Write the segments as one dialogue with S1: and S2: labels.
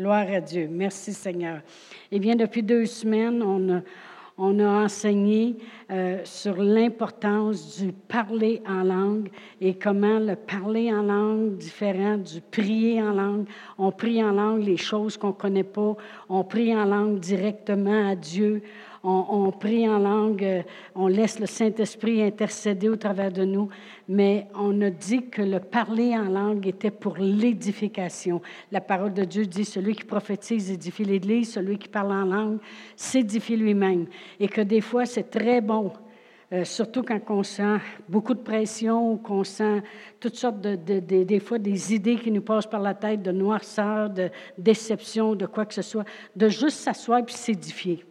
S1: Gloire à Dieu. Merci Seigneur. Eh bien, depuis deux semaines, on a, enseigné euh, sur l'importance du parler en langue et comment le parler en langue différent du prier en langue. On prie en langue les choses qu'on ne connaît pas. On prie en langue directement à Dieu on, prie en langue, euh, on laisse le Saint-Esprit intercéder au travers de nous, mais on a dit que le parler en langue était pour l'édification. La parole de Dieu dit, celui qui prophétise édifie l'Église, celui qui parle en langue s'édifie lui-même. Et que des fois, c'est très bon. Euh, surtout quand on sent beaucoup de pression, qu'on sent toutes sortes de, des fois des idées qui nous passent par la tête, de noirceur, de déception, de quoi que ce soit, de juste s'asseoir et s'édifier.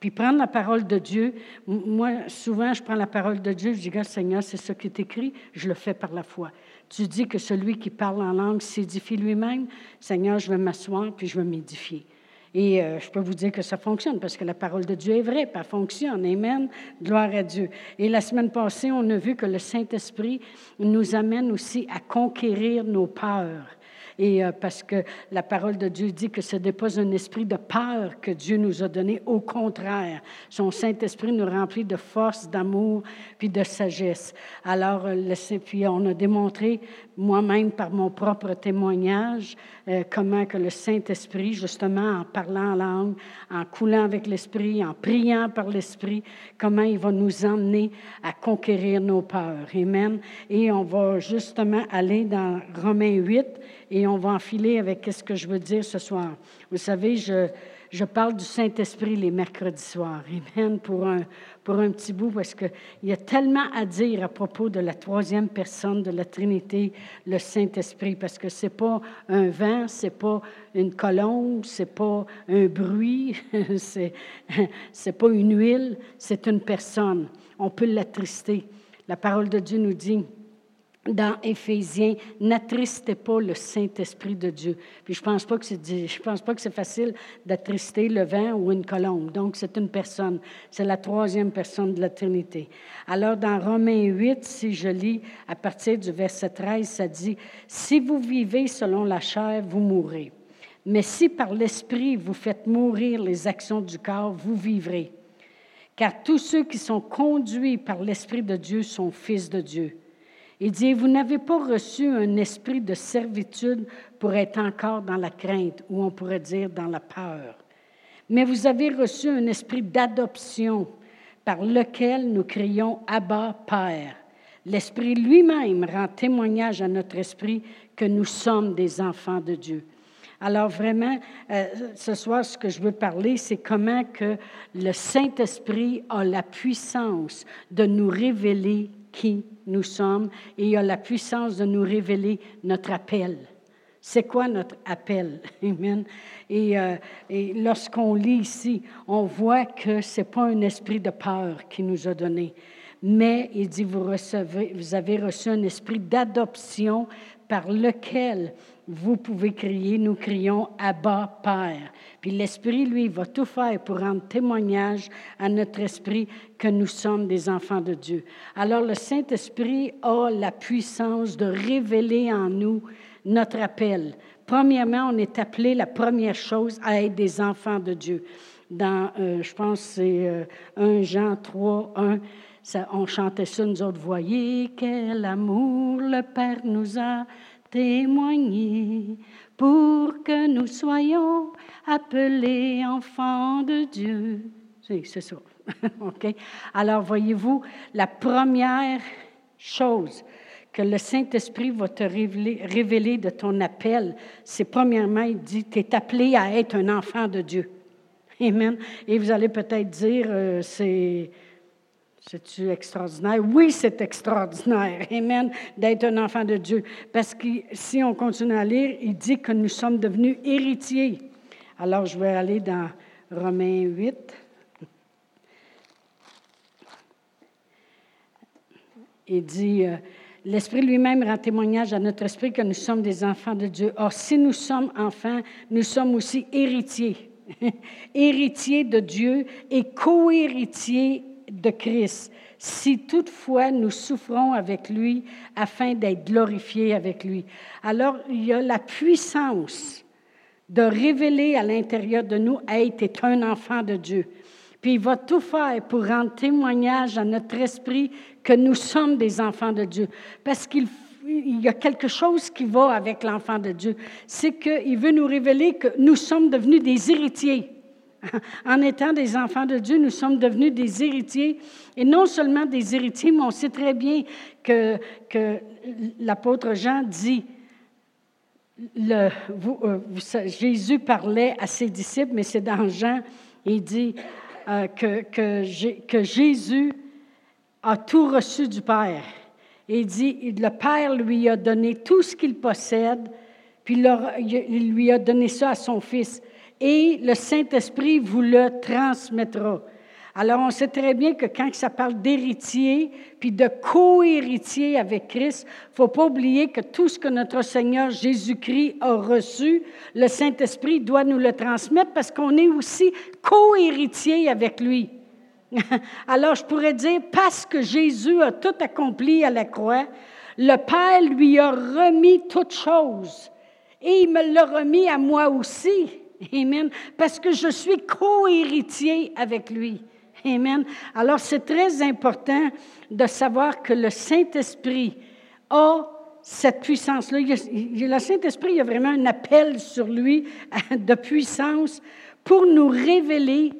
S1: Puis prendre la parole de Dieu. Moi, souvent, je prends la parole de Dieu, je dis, Seigneur, c'est ce qui est écrit, je le fais par la foi. Tu dis que celui qui parle en langue s'édifie lui-même. Seigneur, je vais m'asseoir, puis je vais m'édifier. Et euh, je peux vous dire que ça fonctionne parce que la parole de Dieu est vraie, puis elle fonctionne. Amen. Gloire à Dieu. Et la semaine passée, on a vu que le Saint-Esprit nous amène aussi à conquérir nos peurs. Et euh, parce que la parole de Dieu dit que ce n'est pas un esprit de peur que Dieu nous a donné. Au contraire, son Saint-Esprit nous remplit de force, d'amour, puis de sagesse. Alors, euh, puis on a démontré moi-même par mon propre témoignage euh, comment que le Saint-Esprit, justement en parlant en langue, en coulant avec l'Esprit, en priant par l'Esprit, comment il va nous emmener à conquérir nos peurs. Amen. Et on va justement aller dans Romains 8 et on va enfiler avec ce que je veux dire ce soir. Vous savez, je, je parle du Saint-Esprit les mercredis soirs. Amen. Pour un, pour un petit bout, parce qu'il y a tellement à dire à propos de la troisième personne de la Trinité, le Saint-Esprit, parce que ce n'est pas un vent, ce n'est pas une colombe, ce n'est pas un bruit, ce n'est pas une huile, c'est une personne. On peut l'attrister. La parole de Dieu nous dit dans Éphésiens, n'attristez pas le Saint-Esprit de Dieu. Puis je pense pas que c'est pense pas que c'est facile d'attrister le vent ou une colombe. Donc c'est une personne, c'est la troisième personne de la Trinité. Alors dans Romains 8, si je lis à partir du verset 13, ça dit si vous vivez selon la chair, vous mourrez. Mais si par l'esprit vous faites mourir les actions du corps, vous vivrez. Car tous ceux qui sont conduits par l'esprit de Dieu sont fils de Dieu. Il dit, vous n'avez pas reçu un esprit de servitude pour être encore dans la crainte, ou on pourrait dire dans la peur, mais vous avez reçu un esprit d'adoption par lequel nous crions Abba Père. L'Esprit lui-même rend témoignage à notre esprit que nous sommes des enfants de Dieu. Alors vraiment, euh, ce soir, ce que je veux parler, c'est comment que le Saint-Esprit a la puissance de nous révéler qui nous sommes et a la puissance de nous révéler notre appel. C'est quoi notre appel? Amen. Et, euh, et lorsqu'on lit ici, on voit que ce n'est pas un esprit de peur qui nous a donné, mais il dit, vous, recevez, vous avez reçu un esprit d'adoption par lequel vous pouvez crier, nous crions Abba Père. Puis l'Esprit, lui, va tout faire pour rendre témoignage à notre esprit que nous sommes des enfants de Dieu. Alors le Saint-Esprit a la puissance de révéler en nous notre appel. Premièrement, on est appelé, la première chose, à être des enfants de Dieu. Dans, euh, je pense, c'est 1 euh, Jean 3, 1. Ça, on chantait ça, nous autres, voyez quel amour le Père nous a témoigner pour que nous soyons appelés enfants de Dieu. C'est ça. OK? Alors, voyez-vous, la première chose que le Saint-Esprit va te révéler, de ton appel, c'est premièrement, il dit, tu es appelé à être un enfant de Dieu. Amen. Et vous allez peut-être dire, euh, c'est c'est-tu extraordinaire? Oui, c'est extraordinaire, Amen, d'être un enfant de Dieu. Parce que si on continue à lire, il dit que nous sommes devenus héritiers. Alors, je vais aller dans Romains 8. Il dit, euh, l'Esprit lui-même rend témoignage à notre esprit que nous sommes des enfants de Dieu. Or, si nous sommes enfants, nous sommes aussi héritiers. héritiers de Dieu et co-héritiers de Christ, si toutefois nous souffrons avec lui afin d'être glorifiés avec lui. Alors, il y a la puissance de révéler à l'intérieur de nous, hey, tu es un enfant de Dieu. Puis il va tout faire pour rendre témoignage à notre esprit que nous sommes des enfants de Dieu. Parce qu'il y a quelque chose qui va avec l'enfant de Dieu. C'est qu'il veut nous révéler que nous sommes devenus des héritiers. En étant des enfants de Dieu, nous sommes devenus des héritiers. Et non seulement des héritiers, mais on sait très bien que, l'apôtre Jean dit, euh, Jésus parlait à ses disciples, mais c'est dans Jean, il dit euh, que, Jésus a tout reçu du Père. il dit, le Père lui a donné tout ce qu'il possède, puis il lui a donné ça à son Fils et le Saint-Esprit vous le transmettra. Alors, on sait très bien que quand ça parle d'héritier, puis de co-héritier avec Christ, il ne faut pas oublier que tout ce que notre Seigneur Jésus-Christ a reçu, le Saint-Esprit doit nous le transmettre parce qu'on est aussi co-héritier avec lui. Alors, je pourrais dire, parce que Jésus a tout accompli à la croix, le Père lui a remis toutes choses. Et il me l'a remis à moi aussi. Amen. Parce que je suis co-héritier avec lui. Amen. Alors, c'est très important de savoir que le Saint-Esprit a cette puissance-là. Le Saint-Esprit, a vraiment un appel sur lui de puissance pour nous révéler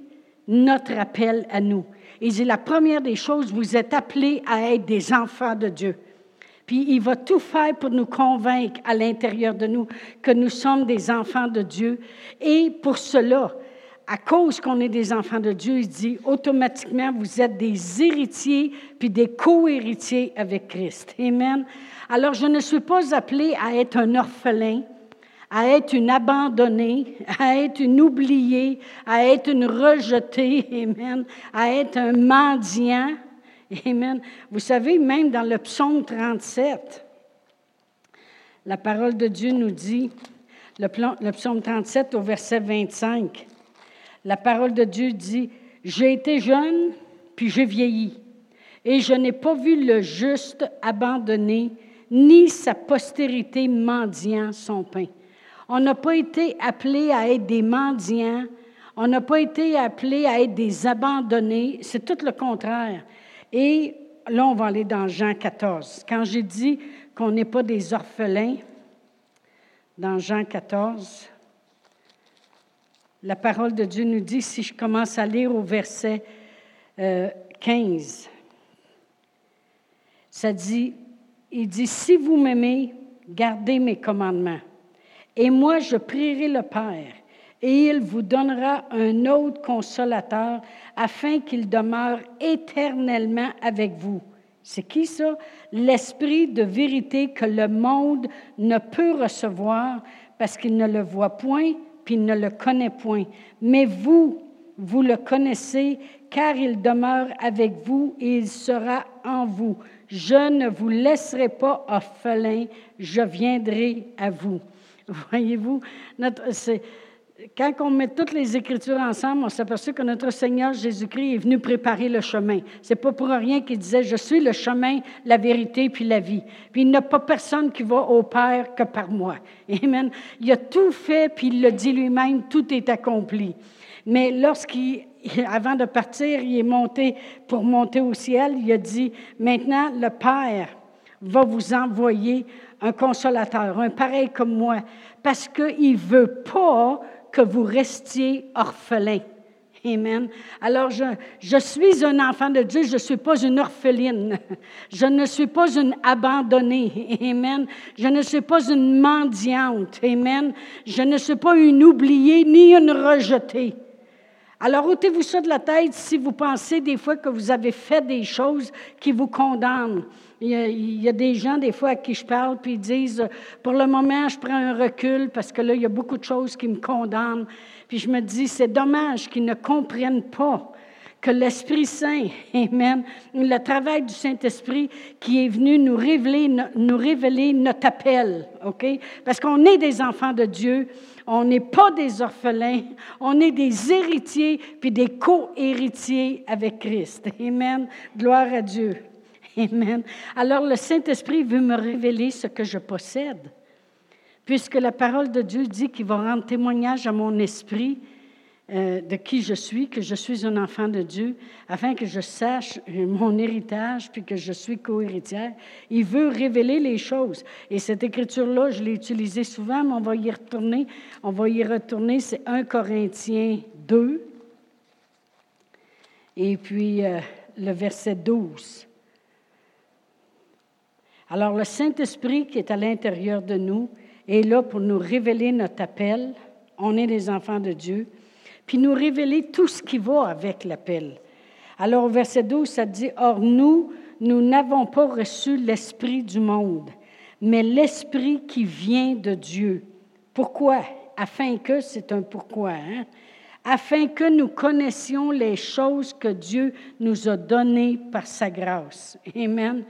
S1: notre appel à nous. Et c'est la première des choses, vous êtes appelés à être des enfants de Dieu. Puis il va tout faire pour nous convaincre à l'intérieur de nous que nous sommes des enfants de Dieu. Et pour cela, à cause qu'on est des enfants de Dieu, il dit automatiquement, vous êtes des héritiers puis des co-héritiers avec Christ. Amen. Alors, je ne suis pas appelé à être un orphelin, à être une abandonnée, à être une oubliée, à être une rejetée, Amen, à être un mendiant, Amen. Vous savez, même dans le psaume 37, la parole de Dieu nous dit, le, psaume 37 au verset 25, la parole de Dieu dit, J'ai été jeune, puis j'ai vieilli, et je n'ai pas vu le juste abandonné, ni sa postérité mendiant son pain. On n'a pas été appelé à être des mendiants, on n'a pas été appelé à être des abandonnés, c'est tout le contraire. Et là, on va aller dans Jean 14. Quand j'ai dit qu'on n'est pas des orphelins, dans Jean 14, la parole de Dieu nous dit, si je commence à lire au verset 15, euh, ça dit, il dit, si vous m'aimez, gardez mes commandements. Et moi, je prierai le Père, et il vous donnera un autre consolateur afin qu'il demeure éternellement avec vous. C'est qui ça? L'esprit de vérité que le monde ne peut recevoir parce qu'il ne le voit point, puis il ne le connaît point. Mais vous, vous le connaissez, car il demeure avec vous et il sera en vous. Je ne vous laisserai pas orphelin, je viendrai à vous. Voyez-vous, notre, quand on met toutes les Écritures ensemble, on s'aperçoit que notre Seigneur Jésus-Christ est venu préparer le chemin. C'est pas pour rien qu'il disait, je suis le chemin, la vérité, puis la vie. Puis il n'y a pas personne qui va au Père que par moi. Amen. Il a tout fait, puis il le dit lui-même, tout est accompli. Mais lorsqu'il, avant de partir, il est monté pour monter au ciel, il a dit, maintenant le Père va vous envoyer un consolateur, un pareil comme moi, parce qu'il ne veut pas que vous restiez orphelin. Amen. Alors, je, je, suis un enfant de Dieu, je ne suis pas une orpheline. Je ne suis pas une abandonnée. Amen. Je ne suis pas une mendiante. Amen. Je ne suis pas une oubliée ni une rejetée. Alors, ôtez-vous ça de la tête si vous pensez des fois que vous avez fait des choses qui vous condamnent. Il y, a, des gens, des fois, à qui je parle, puis ils disent, pour le moment, je prends un recul parce que là, il y a beaucoup de choses qui me condamnent. Puis je me dis, c'est dommage qu'ils ne comprennent pas que l'Esprit Saint, Amen, le travail du Saint-Esprit qui est venu nous révéler, nous révéler notre appel, OK? Parce qu'on est des enfants de Dieu, on n'est pas des orphelins, on est des héritiers, puis des co-héritiers avec Christ. Amen. Gloire à Dieu. Amen. Alors le Saint-Esprit veut me révéler ce que je possède. puisque la parole de Dieu dit qu'il va rendre témoignage à mon esprit euh, de qui je suis, que je suis un enfant de Dieu, afin que je sache mon héritage, puis que je suis co-héritière. Il veut révéler les choses. Et cette écriture-là, je l'ai utilisée souvent, mais on va y retourner. On va y retourner, c'est 1 Corinthiens 2, et puis euh, le verset 12. Alors le Saint-Esprit qui est à l'intérieur de nous est là pour nous révéler notre appel. On est des enfants de Dieu puis nous révéler tout ce qui va avec l'appel. Alors au verset 12, ça dit, Or nous, nous n'avons pas reçu l'Esprit du monde, mais l'Esprit qui vient de Dieu. Pourquoi? Afin que, c'est un pourquoi, hein? afin que nous connaissions les choses que Dieu nous a données par sa grâce. Amen.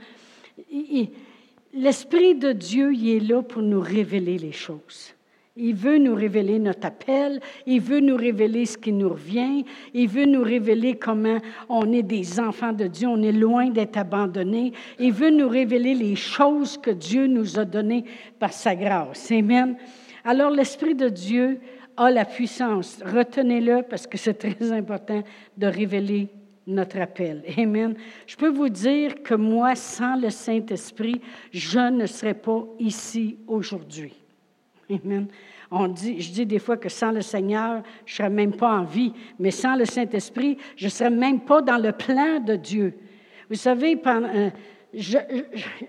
S1: L'Esprit de Dieu, il est là pour nous révéler les choses. Il veut nous révéler notre appel, il veut nous révéler ce qui nous revient, il veut nous révéler comment on est des enfants de Dieu, on est loin d'être abandonnés, il veut nous révéler les choses que Dieu nous a données par sa grâce. Amen. Alors l'Esprit de Dieu a la puissance, retenez-le parce que c'est très important de révéler notre appel. Amen. Je peux vous dire que moi, sans le Saint-Esprit, je ne serais pas ici aujourd'hui. Amen. On dit, je dis des fois que sans le Seigneur, je ne serais même pas en vie, mais sans le Saint-Esprit, je ne serais même pas dans le plan de Dieu. Vous savez, euh,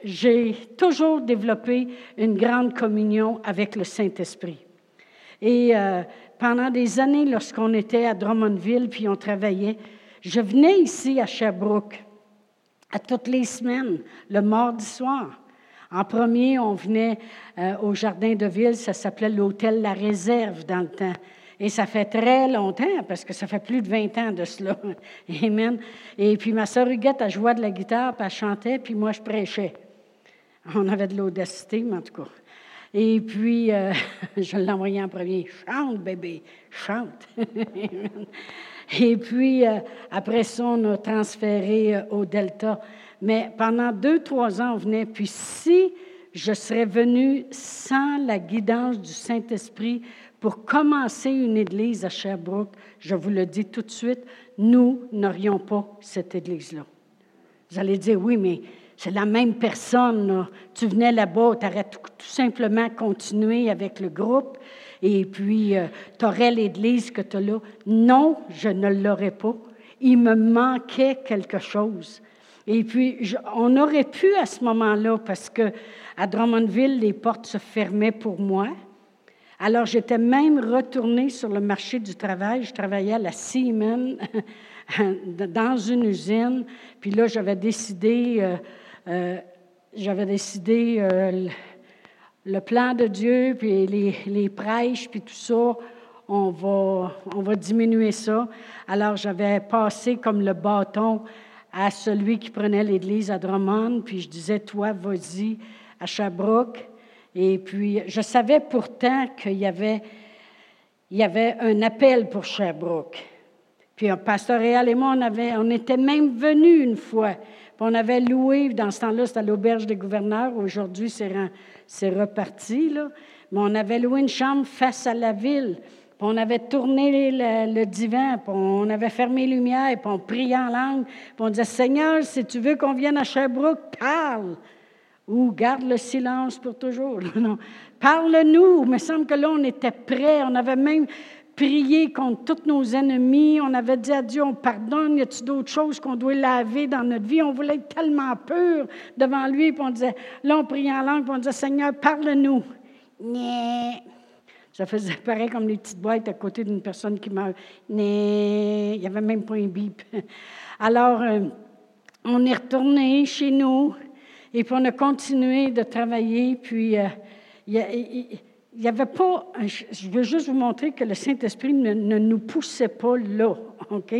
S1: j'ai toujours développé une grande communion avec le Saint-Esprit. Et euh, pendant des années, lorsqu'on était à Drummondville, puis on travaillait, je venais ici à Sherbrooke à toutes les semaines, le mardi soir. En premier, on venait euh, au jardin de ville, ça s'appelait l'hôtel La Réserve dans le temps. Et ça fait très longtemps, parce que ça fait plus de 20 ans de cela. Amen. Et puis ma sœur Huguette, elle jouait de la guitare, puis elle chantait, puis moi, je prêchais. On avait de l'audacité, mais en tout cas. Et puis, euh, je envoyé en premier. Chante, bébé, chante. Et puis, euh, après ça, on a transféré au Delta mais pendant deux, trois ans, on venait. Puis si je serais venu sans la guidance du Saint-Esprit pour commencer une église à Sherbrooke, je vous le dis tout de suite, nous n'aurions pas cette église-là. Vous allez dire, oui, mais c'est la même personne. Tu venais là-bas, tu aurais tout, simplement continué avec le groupe et puis euh, tu aurais l'église que tu as là. Non, je ne l'aurais pas. Il me manquait quelque chose. Et puis, on aurait pu à ce moment-là, parce que à Drummondville, les portes se fermaient pour moi. Alors, j'étais même retournée sur le marché du travail. Je travaillais à la Siemens dans une usine. Puis là, j'avais décidé, euh, euh, j'avais décidé euh, le, plan de Dieu, puis les, prêches, puis tout ça. On va, on va diminuer ça. Alors, j'avais passé comme le bâton à celui qui prenait l'Église à Drummond, puis je disais, toi, vas-y à Sherbrooke. Et puis, je savais pourtant qu'il y avait, il y avait un appel pour Sherbrooke. Puis, un pasteur Réal et moi, on, avait, on était même venus une fois. Puis on avait loué, dans ce temps-là, c'était à l'auberge des gouverneurs. Aujourd'hui, c'est reparti, là. Mais on avait loué une chambre face à la ville on avait tourné le, divan, puis on avait fermé les lumières, puis on priait en langue, puis on disait Seigneur, si tu veux qu'on vienne à Sherbrooke, parle. Ou garde le silence pour toujours. Parle-nous. Il me semble que là, on était prêts. On avait même prié contre tous nos ennemis. On avait dit à Dieu, on pardonne. Y a-t-il d'autres choses qu'on doit laver dans notre vie? On voulait être tellement pur devant lui. Puis on disait, là, on priait en langue, puis on disait, Seigneur, parle-nous. Ça faisait pareil comme les petites boîtes à côté d'une personne qui meurt. Il n'y avait même pas un bip. Alors, euh, on est retourné chez nous et puis on a continué de travailler. Puis, euh, il n'y avait pas. Je veux juste vous montrer que le Saint-Esprit ne, ne, nous poussait pas là. OK?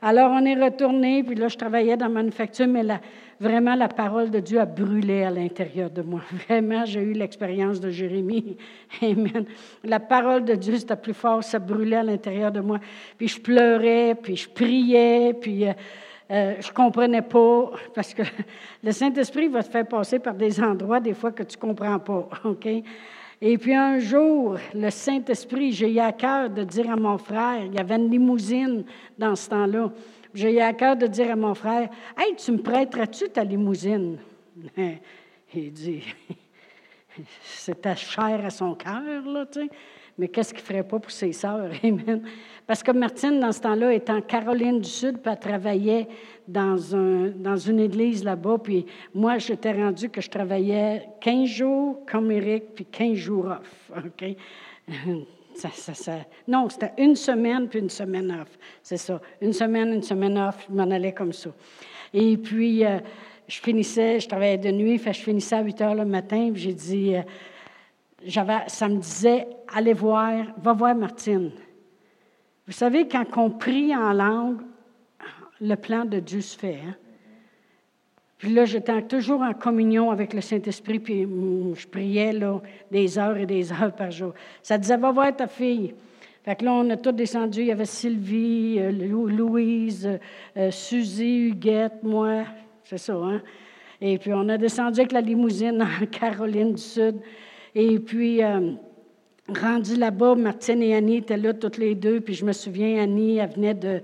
S1: Alors, on est retourné, puis là, je travaillais dans la manufacture, mais la, vraiment, la parole de Dieu a brûlé à l'intérieur de moi. Vraiment, j'ai eu l'expérience de Jérémie. Amen. La parole de Dieu, c'était plus fort, ça brûlait à l'intérieur de moi. Puis je pleurais, puis je priais, puis euh, euh, je ne comprenais pas, parce que le Saint-Esprit va te faire passer par des endroits, des fois, que tu ne comprends pas. OK? Et puis un jour, le Saint-Esprit, j'ai eu à cœur de dire à mon frère, il y avait une limousine dans ce temps-là, j'ai eu à cœur de dire à mon frère, Hey, tu me prêteras-tu ta limousine? Il dit, c'était cher à son cœur, là, tu sais. Mais qu'est-ce qu'il ne ferait pas pour ses sœurs? Amen. Parce que Martine, dans ce temps-là, est en Caroline du Sud, puis elle travaillait dans, un, dans une église là-bas. Puis moi, j'étais rendu que je travaillais 15 jours comme Eric, puis 15 jours off. OK? Ça, ça, ça. Non, c'était une semaine, puis une semaine off. C'est ça. Une semaine, une semaine off, je m'en allais comme ça. Et puis, euh, je finissais, je travaillais de nuit, fait, je finissais à 8 heures le matin, puis j'ai dit, euh, ça me disait, allez voir, va voir Martine. Vous savez, quand on prie en langue, le plan de Dieu se fait. Hein? Puis là, j'étais toujours en communion avec le Saint-Esprit, puis je priais des heures et des heures par jour. Ça disait, va voir ta fille. Fait que là, on a tous descendu. Il y avait Sylvie, euh, Louise, euh, Suzy, Huguette, moi. C'est ça, hein? Et puis, on a descendu avec la limousine en Caroline du Sud. Et puis, euh, rendu là-bas, Martine et Annie étaient là toutes les deux. Puis, je me souviens, Annie, elle venait de,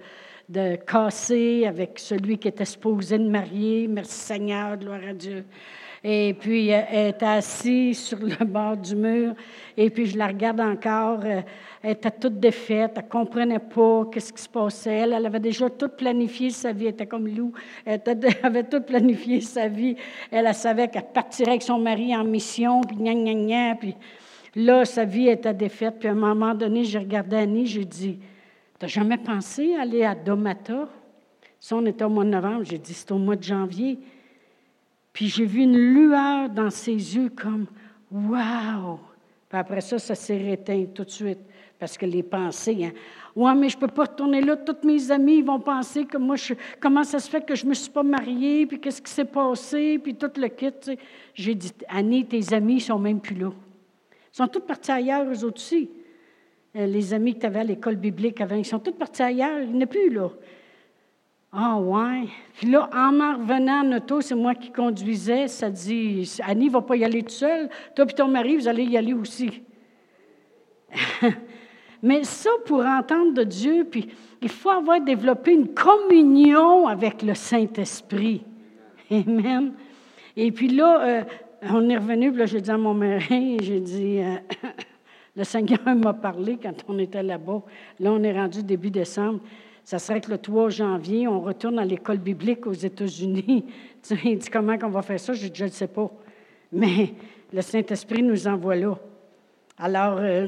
S1: de casser avec celui qui était supposé de marier. Merci Seigneur, gloire à Dieu. Et puis, elle était assise sur le bord du mur. Et puis, je la regarde encore. Elle était toute défaite. Elle ne comprenait pas qu'est-ce qui se passait. Elle, elle avait déjà tout planifié sa vie. Elle était comme Lou. Elle, avait tout planifié sa vie. Elle, savait qu'elle partirait avec son mari en mission. Puis, gna, gna, gna. Puis là, sa vie était défaite. Puis, à un moment donné, j'ai regardé Annie. J'ai dit, tu n'as jamais pensé aller à Domata? Ça, on était au mois de novembre. J'ai dit, c'est au mois de janvier. Puis j'ai vu une lueur dans ses yeux comme Wow! Puis après ça, ça s'est éteint tout de suite parce que les pensées, hein, Ouais, mais je ne peux pas retourner là. Tous mes amis vont penser que moi, je, comment ça se fait que je ne me suis pas mariée, puis qu'est-ce qui s'est passé, puis tout le kit. J'ai dit, Annie, tes amis ne sont même plus là. Ils sont tous partis ailleurs, eux aussi. Euh, les amis que tu avais à l'école biblique avant, ils sont tous partis ailleurs, il n'est plus là. Ah, ouais. Puis là, en m'en revenant en auto, c'est moi qui conduisais, ça dit Annie ne va pas y aller toute seule. Toi et ton mari, vous allez y aller aussi. Mais ça, pour entendre de Dieu, puis il faut avoir développé une communion avec le Saint-Esprit. Amen. Et puis là, euh, on est revenu, puis là, j'ai dit à mon mari, j'ai dit. Euh, Le Seigneur m'a parlé quand on était là-bas. Là, on est rendu début décembre. Ça serait que le 3 janvier, on retourne à l'école biblique aux États-Unis. Il dit comment on va faire ça? Je dis, je ne sais pas. Mais le Saint-Esprit nous envoie là. Alors, euh,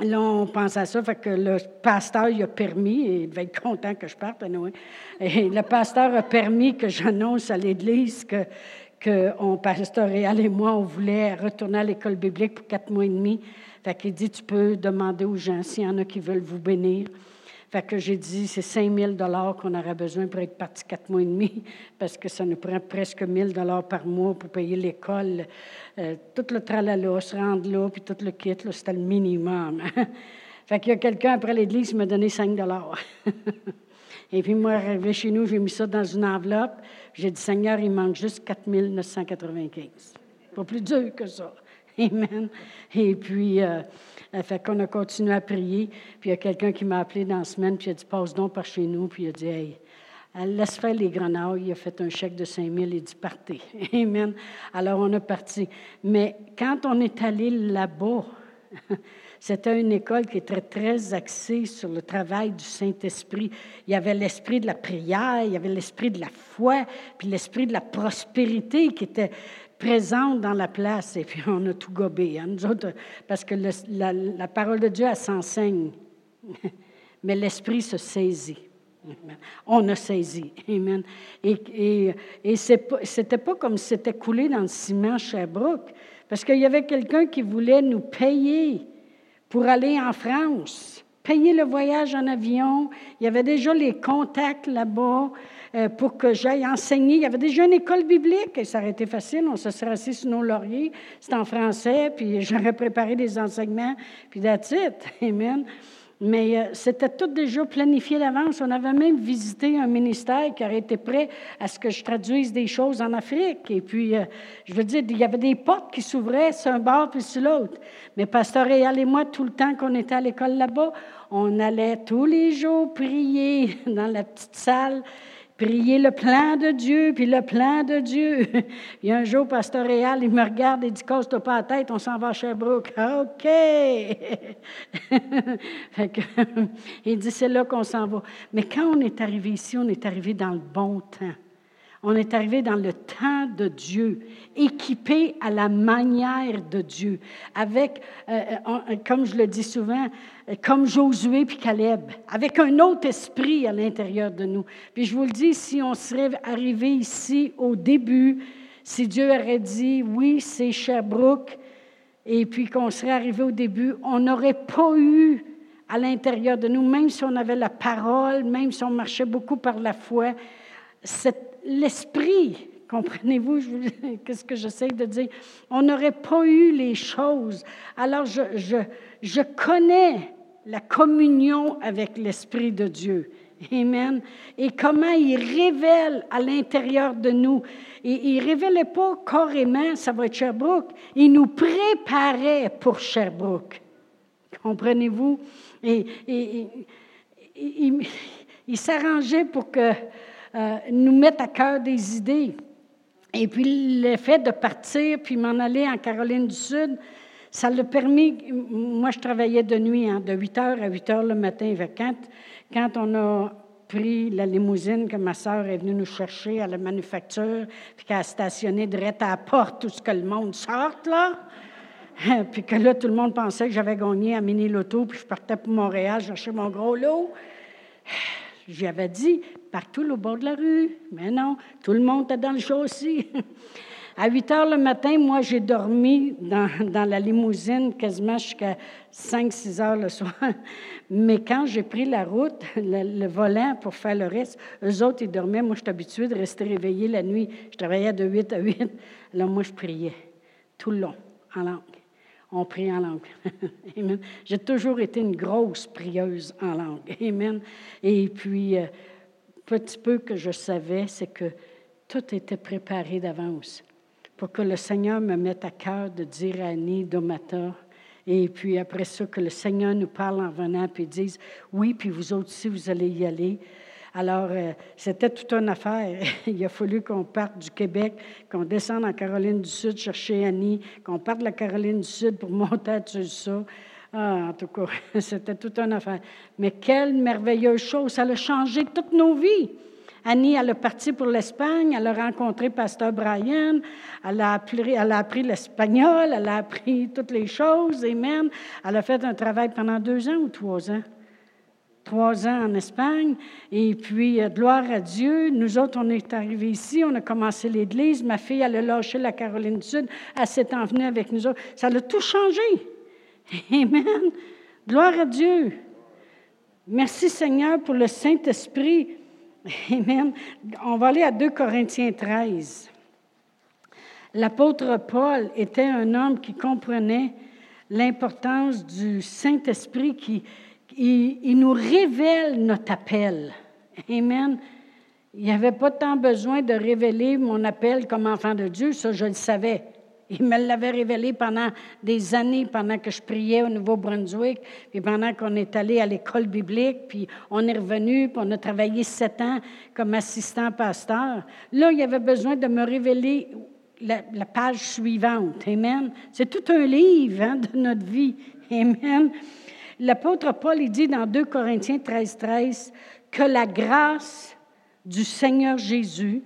S1: là, on pense à ça. Fait que le pasteur, a permis, et il va être content que je parte, Et le pasteur a permis que j'annonce à l'Église que, que on, pasteur et moi, on voulait retourner à l'école biblique pour quatre mois et demi. Fait qu'il dit, tu peux demander aux gens s'il y en a qui veulent vous bénir. Fait que j'ai dit, c'est 5 000 qu'on aurait besoin pour être parti quatre mois et demi, parce que ça nous prend presque 1 000 par mois pour payer l'école. Euh, tout le tralala, se rendre là, puis tout le kit, c'était le minimum. fait qu'il y a quelqu'un après l'église qui m'a donné 5 Et puis moi, arrivé chez nous, j'ai mis ça dans une enveloppe. J'ai dit, Seigneur, il manque juste 4 995. Pas plus dur que ça. Amen. Et puis, euh, fait qu'on a continué à prier. Puis il y a quelqu'un qui m'a appelé dans la semaine, puis il a dit Passe donc par chez nous. Puis il a dit Hey, laisse faire les grenades. Il a fait un chèque de 5 000. Il a dit Partez. Amen. Alors on a parti. Mais quand on est allé là-bas, C'était une école qui était très axée sur le travail du Saint-Esprit. Il y avait l'esprit de la prière, il y avait l'esprit de la foi, puis l'esprit de la prospérité qui était présente dans la place, et puis on a tout gobé, hein, nous autres, parce que la, parole de Dieu, elle s'enseigne, mais l'Esprit se saisit. On a saisi. Amen. Et, et, et c'était pas comme si c'était coulé dans le ciment Sherbrooke, parce qu'il y avait quelqu'un qui voulait nous payer pour aller en France, payer le voyage en avion. Il y avait déjà les contacts là-bas. Euh, pour que j'aille enseigner. Il y avait déjà une école biblique et ça aurait été facile. On se serait assis sur nos lauriers. C'était en français, puis j'aurais préparé des enseignements, puis that's it. Amen. Mais euh, c'était tout déjà planifié d'avance. On avait même visité un ministère qui aurait été prêt à ce que je traduise des choses en Afrique. Et puis, euh, je veux dire, il y avait des portes qui s'ouvraient sur un bord puis sur l'autre. Mais Pasteur Réal et moi, tout le temps qu'on était à l'école là-bas, on allait tous les jours prier dans la petite salle prier le plan de Dieu, puis le plan de Dieu. Il y a un jour, Pasteur Réal, il me regarde et dit Casse-toi pas la tête, on s'en va à Sherbrooke. OK! il dit C'est là qu'on s'en va. Mais quand on est arrivé ici, on est arrivé dans le bon temps. On est arrivé dans le temps de Dieu, équipé à la manière de Dieu, avec, euh, euh, comme je le dis souvent, comme Josué puis Caleb, avec un autre esprit à l'intérieur de nous. Puis je vous le dis, si on serait arrivé ici au début, si Dieu aurait dit, oui, c'est Sherbrooke, et puis qu'on serait arrivé au début, on n'aurait pas eu à l'intérieur de nous, même si on avait la parole, même si on marchait beaucoup par la foi, l'esprit, comprenez-vous qu'est-ce que j'essaie de dire? On n'aurait pas eu les choses. Alors, je, je, je connais la communion avec l'Esprit de Dieu. Amen. Et comment il révèle à l'intérieur de nous. Et il ne révélait pas carrément, ça va être Sherbrooke. Il nous préparait pour Sherbrooke. Comprenez-vous? Et, il, s'arrangeait pour que euh, nous mette à cœur des idées. Et puis le fait de partir puis m'en aller en Caroline du Sud, ça l'a permis, moi je travaillais de nuit, hein, de 8 heures à 8 heures le matin. Quand, quand on a pris la limousine que ma sœur est venue nous chercher à la manufacture, puis qu'elle a stationné direct à la porte, tout ce que le monde sorte, là, puis que là, tout le monde pensait que j'avais gagné à Mini Loto, puis je partais pour Montréal chercher mon gros lot. J'avais dit, partout au bord de la rue. Mais non, tout le monde était dans le aussi. À 8 heures le matin, moi, j'ai dormi dans, dans, la limousine quasiment jusqu'à 5-6 heures le soir. Mais quand j'ai pris la route, le, volant pour faire le reste, eux autres, ils dormaient. Moi, je suis habituée de rester réveillée la nuit. Je travaillais de 8 à 8. Alors, moi, je priais tout le long, en langue. On prie en langue. Amen. J'ai toujours été une grosse prieuse en langue. Amen. Et puis, euh, petit peu que je savais, c'est que tout était préparé d'avance pour que le Seigneur me mette à cœur de dire à Annie, Domata, et puis après ça, que le Seigneur nous parle en venant, puis dise, oui, puis vous autres aussi, vous allez y aller. Alors, euh, c'était toute une affaire. Il a fallu qu'on parte du Québec, qu'on descende en Caroline du Sud chercher Annie, qu'on parte de la Caroline du Sud pour monter à ça. Ah, en tout cas, c'était toute une affaire. Mais quelle merveilleuse chose! Ça a changé toutes nos vies. Annie, elle est partie pour l'Espagne, elle a rencontré Pasteur Brian, elle a appris, elle a appris l'espagnol, elle a appris toutes les choses, Amen. Elle a fait un travail pendant deux ans ou trois ans? Trois ans en Espagne. Et puis, euh, gloire à Dieu, nous autres, on est arrivés ici, on a commencé l'Église. Ma fille, elle a lâché la Caroline du Sud, elle s'est envenue avec nous autres. Ça a tout changé. Amen. Gloire à Dieu. Merci Seigneur pour le Saint-Esprit. Amen. On va aller à 2 Corinthiens 13. L'apôtre Paul était un homme qui comprenait l'importance du Saint-Esprit qui nous révèle notre appel. Amen. Il n'y avait pas tant besoin de révéler mon appel comme enfant de Dieu, ça je le savais. Il me l'avait révélé pendant des années, pendant que je priais au Nouveau-Brunswick, puis pendant qu'on est allé à l'école biblique, puis on est revenu, puis on a travaillé sept ans comme assistant pasteur. Là, il y avait besoin de me révéler la, page suivante. Amen. C'est tout un livre hein, de notre vie. Amen. L'apôtre Paul il dit dans 2 Corinthiens 13, 13 que la grâce du Seigneur Jésus,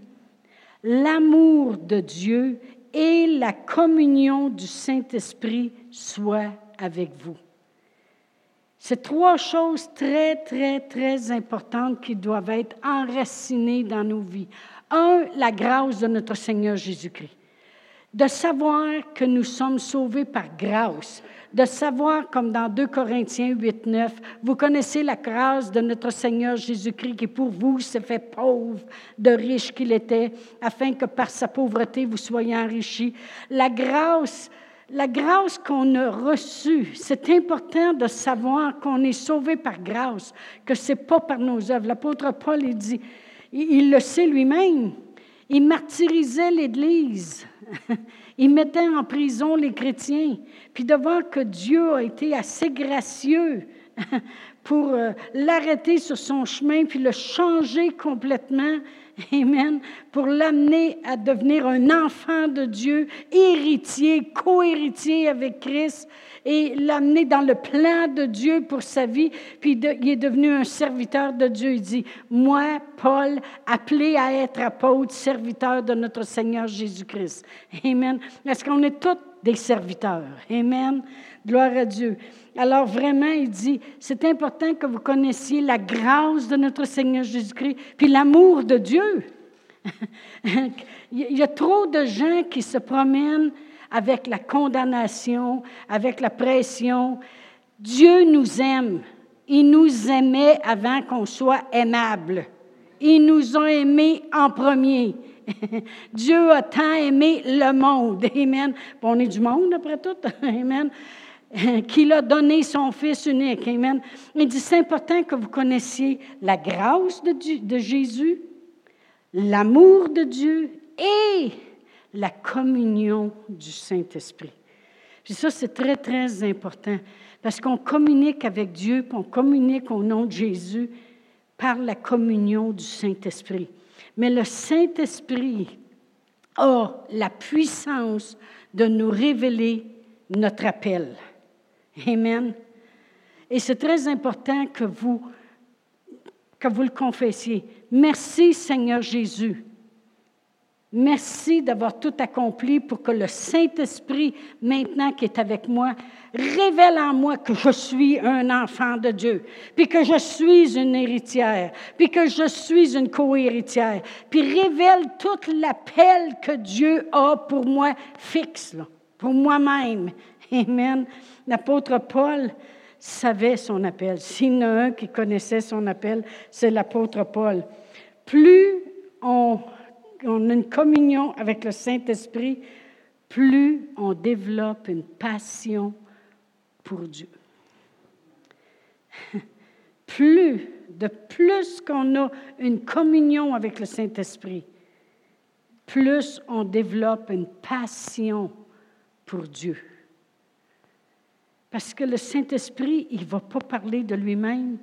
S1: l'amour de Dieu et la communion du Saint-Esprit soit avec vous. C'est trois choses très, très, très importantes qui doivent être enracinées dans nos vies. Un, la grâce de notre Seigneur Jésus-Christ. De savoir que nous sommes sauvés par grâce de savoir, comme dans 2 Corinthiens 8, 9, vous connaissez la grâce de notre Seigneur Jésus-Christ qui pour vous s'est fait pauvre, de riche qu'il était, afin que par sa pauvreté vous soyez enrichis. La grâce la grâce qu'on a reçue, c'est important de savoir qu'on est sauvé par grâce, que ce n'est pas par nos œuvres. L'apôtre Paul, il dit, il, le sait lui-même, il martyrisait l'Église, il mettait en prison les chrétiens, puis de voir que Dieu a été assez gracieux pour euh, l'arrêter sur son chemin, puis le changer complètement, Amen. Pour l'amener à devenir un enfant de Dieu, héritier, co-héritier avec Christ, et l'amener dans le plan de Dieu pour sa vie. Puis il est devenu un serviteur de Dieu. Il dit, moi, Paul, appelé à être apôtre, serviteur de notre Seigneur Jésus-Christ. Amen. Est-ce qu'on est tous des serviteurs? Amen. Gloire à Dieu. Alors vraiment, il dit, c'est important que vous connaissiez la grâce de notre Seigneur Jésus-Christ, puis l'amour de Dieu. il y a trop de gens qui se promènent avec la condamnation, avec la pression. Dieu nous aime. Il nous aimait avant qu'on soit aimable. Il nous a aimés en premier. Dieu a tant aimé le monde. Amen. On est du monde après tout. Amen. qu'il a donné son Fils unique. Amen. Il dit, c'est important que vous connaissiez la grâce de, de Jésus, l'amour de Dieu et la communion du Saint-Esprit. Puis ça, c'est très, très important parce qu'on communique avec Dieu, puis on communique au nom de Jésus par la communion du Saint-Esprit. Mais le Saint-Esprit a la puissance de nous révéler notre appel. Amen. Et c'est très important que vous, que vous le confessiez. Merci Seigneur Jésus. Merci d'avoir tout accompli pour que le Saint-Esprit, maintenant qui est avec moi, révèle en moi que je suis un enfant de Dieu, puis que je suis une héritière, puis que je suis une co-héritière, puis révèle tout l'appel que Dieu a pour moi fixe, pour moi-même. Amen. L'apôtre Paul savait son appel. S'il y en a un qui connaissait son appel, c'est l'apôtre Paul. Plus on, on a une communion avec le Saint-Esprit, plus on développe une passion pour Dieu. Plus, de plus qu'on a une communion avec le Saint-Esprit, plus on développe une passion pour Dieu. Parce que le Saint-Esprit, il ne va pas parler de lui-même,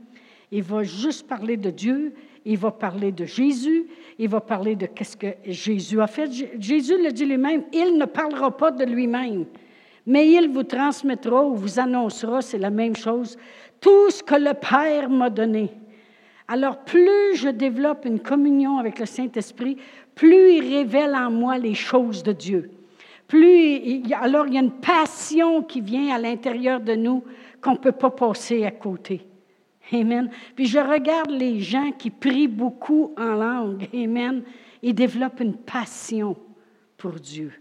S1: il va juste parler de Dieu, il va parler de Jésus, il va parler de qu'est-ce que Jésus a fait. Jésus le dit lui-même, il ne parlera pas de lui-même, mais il vous transmettra ou vous annoncera, c'est la même chose, tout ce que le Père m'a donné. Alors, plus je développe une communion avec le Saint-Esprit, plus il révèle en moi les choses de Dieu plus alors il y a une passion qui vient à l'intérieur de nous qu'on ne peut pas passer à côté. Amen. Puis je regarde les gens qui prient beaucoup en langue. Amen. Ils développent une passion pour Dieu.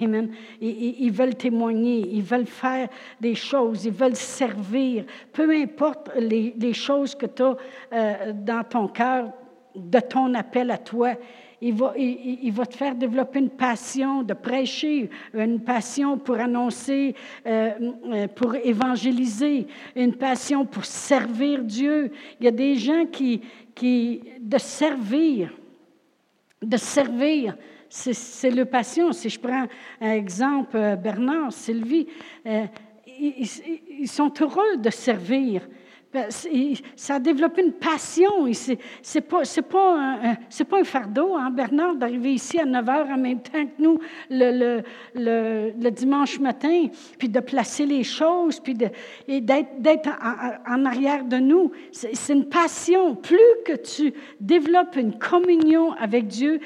S1: Amen. Ils, veulent témoigner, ils veulent faire des choses, ils veulent servir. Peu importe les, choses que tu as euh, dans ton cœur, de ton appel à toi, il va, te faire développer une passion de prêcher, une passion pour annoncer, euh, euh, pour évangéliser, une passion pour servir Dieu. Il y a des gens qui, qui de servir, de servir, c'est le passion. Si je prends un exemple, euh, Bernard, Sylvie, ils, sont heureux de servir. Ben, ça a développé une passion. Ce n'est pas, un, fardeau, hein, Bernard, d'arriver ici à 9 h en même temps que nous le, dimanche matin, puis de placer les choses, puis d'être en, en, arrière de nous. C'est une passion. Plus que tu développes une communion avec Dieu,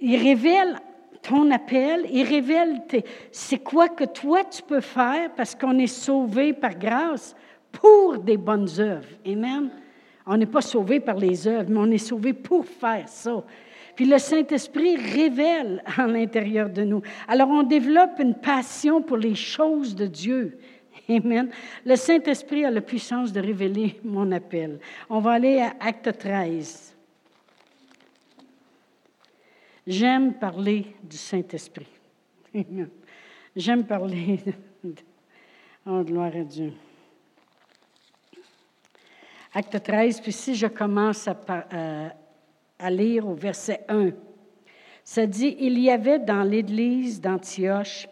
S1: il révèle ton appel, il révèle c'est quoi que toi tu peux faire parce qu'on est sauvé par grâce pour des bonnes œuvres. Amen. On n'est pas sauvé par les œuvres, mais on est sauvé pour faire ça. Puis le Saint-Esprit révèle en l'intérieur de nous. Alors on développe une passion pour les choses de Dieu. Amen. Le Saint-Esprit a la puissance de révéler mon appel. On va aller à Acte 13. J'aime parler du Saint-Esprit. J'aime parler. oh, gloire à Dieu. Acte 13, puis si je commence à, euh, lire au verset 1, ça dit, il y avait dans l'église d'Antioche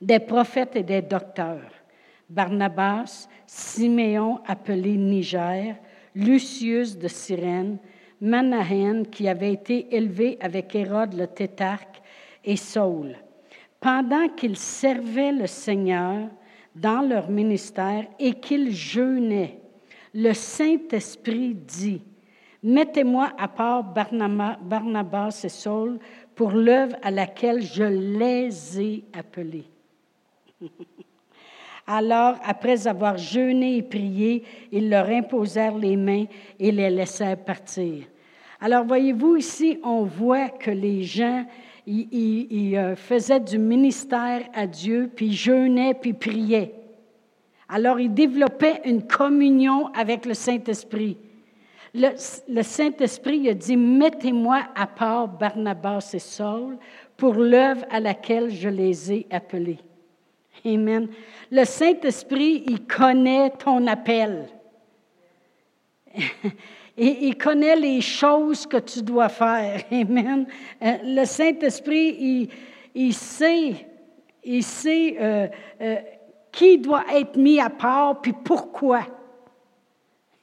S1: des prophètes et des docteurs. Barnabas, Siméon appelé Niger, Lucius de Cyrène, Manahen qui avait été élevé avec Hérode le tétarque et Saul. Pendant qu'ils servaient le Seigneur dans leur ministère et qu'ils jeûnaient, le Saint-Esprit dit, Mettez-moi à part Barnabas et Saul pour l'œuvre à laquelle je les ai appelés. Alors, après avoir jeûné et prié, ils leur imposèrent les mains et les laissèrent partir. Alors, voyez-vous, ici, on voit que les gens, euh, faisaient du ministère à Dieu, puis jeûnaient, puis priaient. Alors, ils développaient une communion avec le Saint-Esprit. Le, Saint-Esprit a dit, mettez-moi à part Barnabas et Saul pour l'œuvre à laquelle je les ai appelés. Amen. Le Saint-Esprit, il connaît ton appel. Il connaît les choses que tu dois faire. Amen. Euh, le Saint-Esprit, il, il, sait, il sait euh, euh, qui doit être mis à part, puis pourquoi.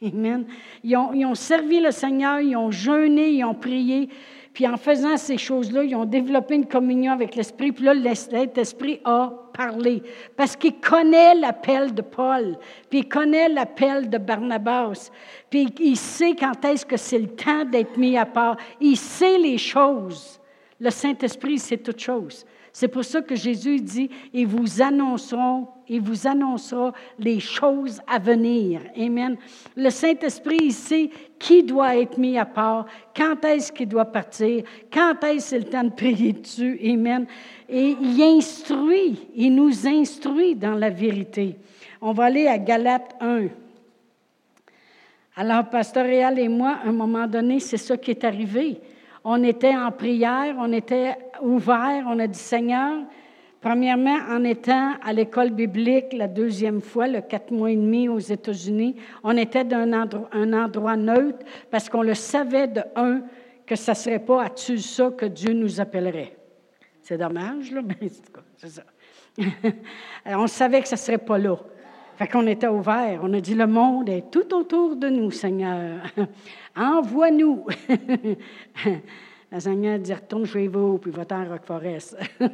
S1: Amen. Ils ont, ils servi le Seigneur, ils ont jeûné, ils ont prié. Puis en faisant ces choses-là, ils ont développé une communion avec l'Esprit. Puis là, l'Esprit a parlé. Parce qu'il connaît l'appel de Paul. Puis il connaît l'appel de Barnabas. Puis il sait quand est-ce que c'est le temps d'être mis à part. Il sait les choses. Le Saint-Esprit sait toutes choses. C'est pour ça que Jésus dit, ils vous annonceront, il vous annoncera les choses à venir. Amen. Le Saint-Esprit, il sait qui doit être mis à part, quand est-ce qu'il doit partir, quand est-ce c'est le temps de prier dessus? Amen. Et il instruit, il nous instruit dans la vérité. On va aller à Galates 1. Alors, Pasteur Réal et moi, à un moment donné, c'est ça qui est arrivé. On était en prière, on était ouvert, on a dit Seigneur, premièrement, en étant à l'école biblique la deuxième fois, le quatre mois et demi aux États-Unis, on était d'un endroit, neutre parce qu'on le savait de un que ça ne serait pas à ça que Dieu nous appellerait. C'est dommage, là, mais c'est ça. on savait que ça ne serait pas là. Fait qu'on était ouvert. On a dit, le monde est tout autour de nous, Seigneur. Envoie-nous. Le Seigneur dit, retourne chez vous, puis va-t'en à Rock Forest.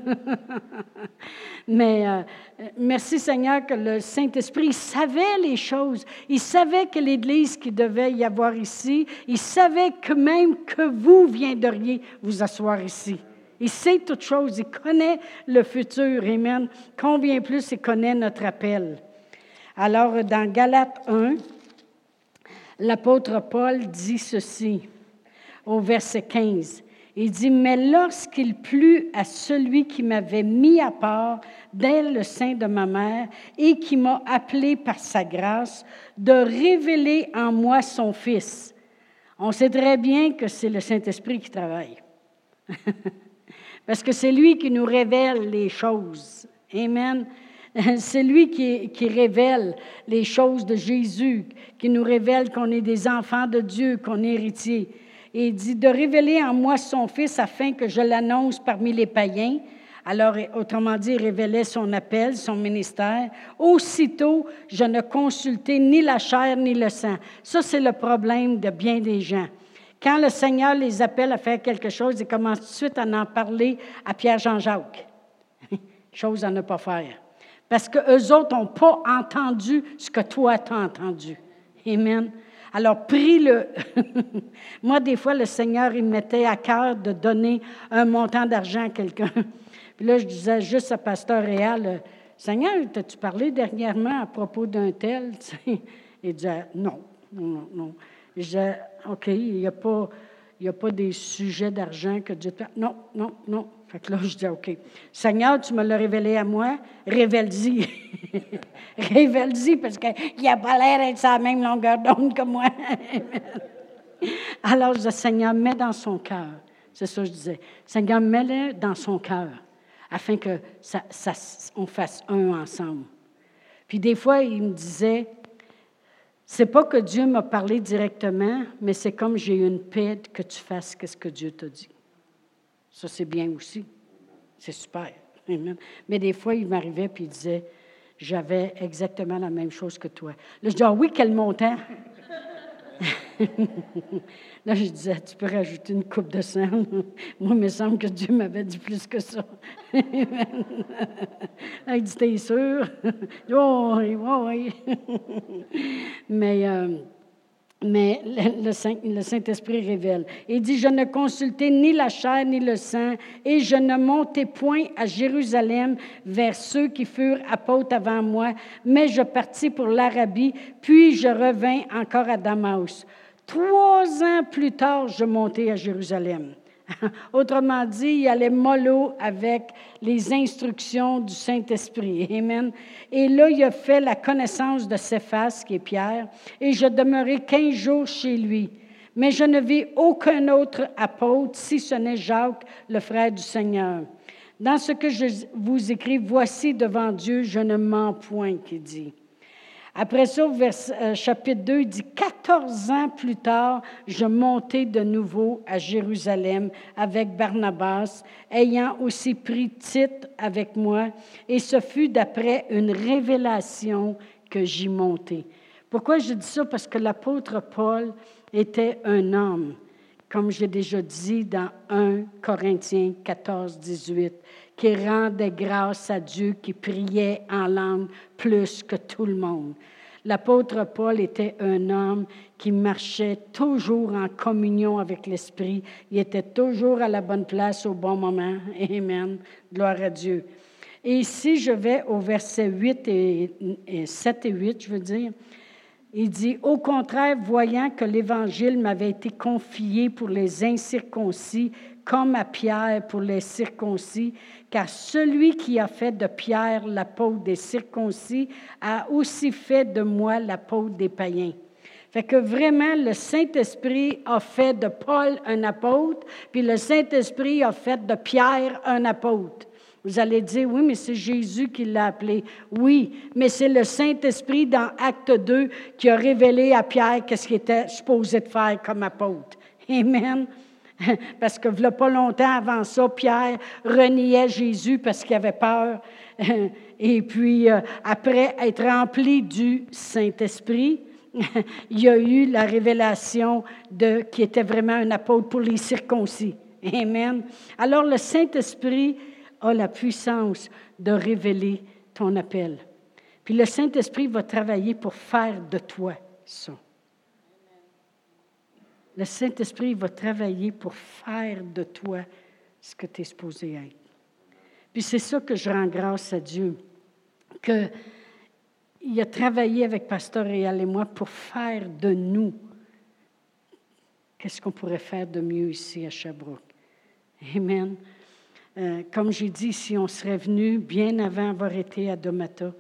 S1: Mais euh, merci Seigneur que le Saint-Esprit savait les choses. Il savait que l'Église qui devait y avoir ici, il savait que même que vous viendriez vous asseoir ici. Il sait toutes choses, il connaît le futur. Amen. Combien plus il connaît notre appel. Alors, dans Galates 1, l'apôtre Paul dit ceci au verset 15. Il dit, mais lorsqu'il plut à celui qui m'avait mis à part dès le sein de ma mère et qui m'a appelé par sa grâce de révéler en moi son Fils. On sait très bien que c'est le Saint-Esprit qui travaille. Parce que c'est lui qui nous révèle les choses. Amen. C'est lui qui, révèle les choses de Jésus, qui nous révèle qu'on est des enfants de Dieu, qu'on est héritiers. Et il dit de révéler en moi son Fils afin que je l'annonce parmi les païens. Alors, autrement dit, il révélait son appel, son ministère. Aussitôt, je ne consultais ni la chair ni le sang. Ça, c'est le problème de bien des gens. Quand le Seigneur les appelle à faire quelque chose, ils commencent tout de suite à en parler à Pierre-Jean-Jacques. Chose à ne pas faire. Parce qu'eux autres n'ont pas entendu ce que toi tu as entendu. Amen. Alors, prie-le. Moi, des fois, le Seigneur, il me mettait à cœur de donner un montant d'argent à quelqu'un. Puis là, je disais juste à Pasteur Réal, Seigneur, t'as-tu parlé dernièrement à propos d'un tel? Il disait, non, non, non. Je disais, OK, il n'y a, pas, a pas des sujets d'argent que Dieu te... Non, non, non. Fait que là, je dis, OK, Seigneur, tu me l'as révélé à moi, révèle-y. révèle-y, parce qu'il n'a pas l'air d'être sur la même longueur d'onde que moi. Alors, je dis, Seigneur, mets dans son cœur. C'est ça que je disais. Seigneur, mets-le dans son cœur. afin que ça, on fasse un ensemble. Puis des fois, il me disait, c'est pas que Dieu m'a parlé directement, mais c'est comme j'ai une paix que tu fasses ce que Dieu t'a dit. Ça, c'est bien aussi. C'est super. Mais des fois, il m'arrivait puis il disait, j'avais exactement la même chose que toi. Là, je dis, ah oui, quel montant? Là, je disais, tu peux rajouter une coupe de sang. Moi, il me semble que Dieu m'avait dit plus que ça. il dit, t'es sûr? oh, oui, oui. Mais. Euh, mais le, Saint-Esprit révèle. Il dit, je ne consultais ni la chair ni le sang, et je ne montais point à Jérusalem vers ceux qui furent apôtres avant moi, mais je partis pour l'Arabie, puis je revins encore à Damas. Trois ans plus tard, je montais à Jérusalem. Autrement dit, il allait mollo avec les instructions du Saint-Esprit. Amen. Et là, il a fait la connaissance de Céphas, qui est Pierre, et je demeurai quinze jours chez lui. Mais je ne vis aucun autre apôtre, si ce n'est Jacques, le frère du Seigneur. Dans ce que je vous écris, voici devant Dieu, je ne mens point, qui dit. Après ça, vers, euh, chapitre 2, il dit 14 ans plus tard, je montai de nouveau à Jérusalem avec Barnabas, ayant aussi pris Tite avec moi, et ce fut d'après une révélation que j'y montai. Pourquoi je dis ça? Parce que l'apôtre Paul était un homme, comme j'ai déjà dit dans 1 Corinthiens 14, 18 qui rendait grâce à Dieu, qui priait en langue plus que tout le monde. L'apôtre Paul était un homme qui marchait toujours en communion avec l'Esprit. Il était toujours à la bonne place au bon moment. Amen. Gloire à Dieu. Et ici, je vais au verset 8 et, 7 et 8, je veux dire. Il dit, au contraire, voyant que l'Évangile m'avait été confié pour les incirconcis, comme à Pierre pour les circoncis, car celui qui a fait de Pierre l'apôtre des circoncis a aussi fait de moi l'apôtre des païens. Fait que vraiment, le Saint-Esprit a fait de Paul un apôtre, puis le Saint-Esprit a fait de Pierre un apôtre. Vous allez dire, oui, mais c'est Jésus qui l'a appelé. Oui, mais c'est le Saint-Esprit dans Acte 2 qui a révélé à Pierre qu'est-ce qu'il était supposé de faire comme apôtre. Amen. Parce que voilà pas longtemps avant ça, Pierre reniait Jésus parce qu'il avait peur. Et puis, euh, après être rempli du Saint-Esprit, il y a eu la révélation de qui était vraiment un apôtre pour les circoncis. Amen. Alors, le Saint-Esprit a la puissance de révéler ton appel. Puis le Saint-Esprit va travailler pour faire de toi ça. Le Saint-Esprit va travailler pour faire de toi ce que tu es supposé être. Puis c'est ça que je rends grâce à Dieu, qu'il a travaillé avec Pasteur Réal et moi pour faire de nous qu'est-ce qu'on pourrait faire de mieux ici à Sherbrooke. Amen. Euh, comme j'ai dit, si on serait venu bien avant avoir été à Domata,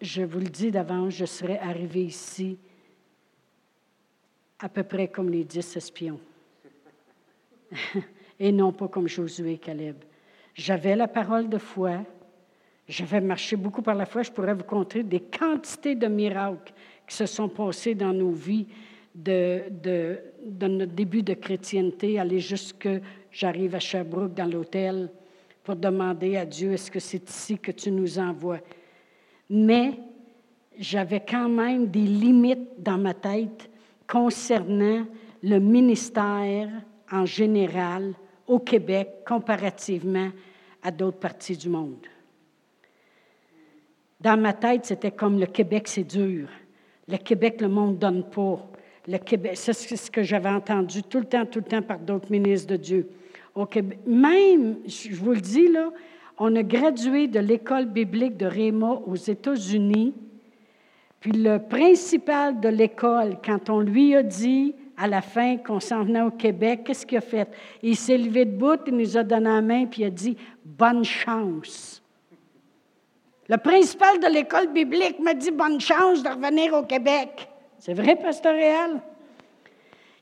S1: je vous le dis d'avance, je serais arrivé ici à peu près comme les dix espions. et non pas comme Josué et Caleb. J'avais la parole de foi. J'avais marché beaucoup par la foi. Je pourrais vous conter des quantités de miracles qui se sont passés dans nos vies de, de, de notre début de chrétienté, aller jusque j'arrive à Sherbrooke dans l'hôtel pour demander à Dieu, est-ce que c'est ici que tu nous envoies? Mais j'avais quand même des limites dans ma tête concernant le ministère en général au Québec comparativement à d'autres parties du monde. Dans ma tête, c'était comme le Québec, c'est dur. Le Québec, le monde ne donne pas. Le Québec, c'est ce que j'avais entendu tout le temps, tout le temps par d'autres ministres de Dieu. Au Québec, même, je vous le dis, là, on a gradué de l'école biblique de Réma aux États-Unis puis le principal de l'école, quand on lui a dit à la fin qu'on s'en venait au Québec, qu'est-ce qu'il a fait? Il s'est levé debout, il nous a donné la main, puis il a dit Bonne chance. Le principal de l'école biblique m'a dit Bonne chance de revenir au Québec. C'est vrai, Pasteur Réal?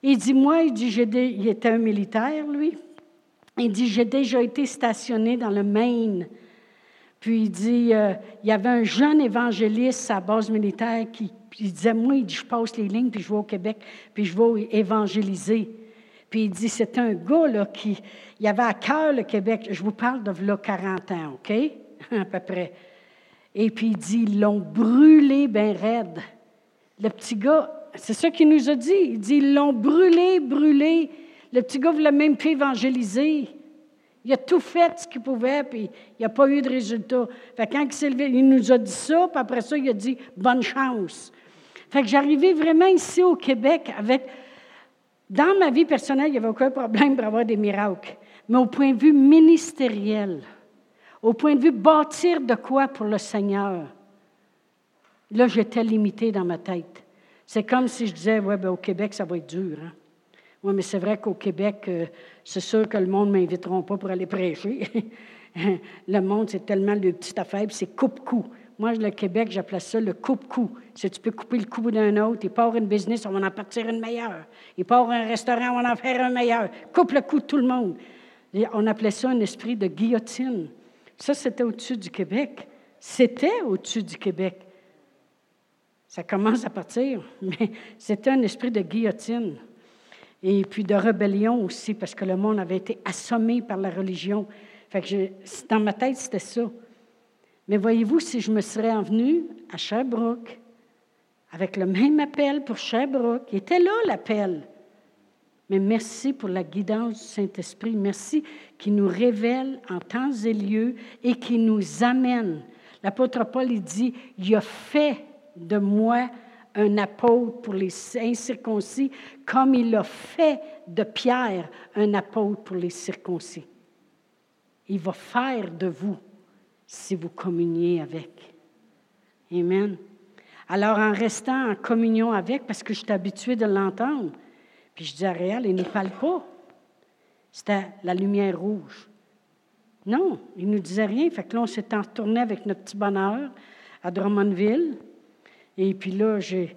S1: Il dit Moi, il dit, il était un militaire, lui. Il dit, j'ai déjà été stationné dans le Maine. Puis il dit, euh, il y avait un jeune évangéliste à base militaire qui disait, moi, il dit, je passe les lignes, puis je vais au Québec, puis je vais évangéliser. Puis il dit, c'est un gars là, qui il avait à cœur le Québec. Je vous parle de là 40 ans, OK? à peu près. Et puis il dit, ils l'ont brûlé bien raide. Le petit gars, c'est ça qu'il nous a dit. Il dit, ils l'ont brûlé, brûlé. Le petit gars ne voulait même plus évangéliser. Il a tout fait ce qu'il pouvait, puis il n'y a pas eu de résultat. Fait quand il s'est levé, il nous a dit ça, puis après ça, il a dit bonne chance. Fait que j'arrivais vraiment ici au Québec avec. Dans ma vie personnelle, il n'y avait aucun problème pour avoir des miracles. Mais au point de vue ministériel, au point de vue bâtir de quoi pour le Seigneur, là, j'étais limité dans ma tête. C'est comme si je disais, ouais, ben, au Québec, ça va être dur. Hein? Oui, mais c'est vrai qu'au Québec, euh, c'est sûr que le monde ne m'inviteront pas pour aller prêcher. le monde, c'est tellement le petit affaire, c'est coupe-coup. Moi, le Québec, j'appelle ça le coupe-coup. Si tu peux couper le cou d'un autre, il part une business, on va en partir une meilleure. Il part un restaurant, on va en faire un meilleur. Coupe le cou de tout le monde. on appelait ça un esprit de guillotine. Ça, c'était au-dessus du Québec. C'était au-dessus du Québec. Ça commence à partir, mais c'était un esprit de guillotine et puis de rébellion aussi, parce que le monde avait été assommé par la religion. Dans ma tête, c'était ça. Mais voyez-vous, si je me serais envenue à Sherbrooke, avec le même appel pour Sherbrooke, il était là l'appel. Mais merci pour la guidance du Saint-Esprit. Merci qui nous révèle en temps et lieu et qui nous amène. L'apôtre Paul, il dit, il a fait de moi un apôtre pour les incirconcis, comme il a fait de Pierre un apôtre pour les circoncis. Il va faire de vous si vous communiez avec. Amen. Alors, en restant en communion avec, parce que je suis habituée de l'entendre, puis je dis à Réal, il ne parle pas. C'était la lumière rouge. Non, il ne nous disait rien. Fait que là, on s'est retourné avec notre petit bonheur à Drummondville. Et puis là, j'ai,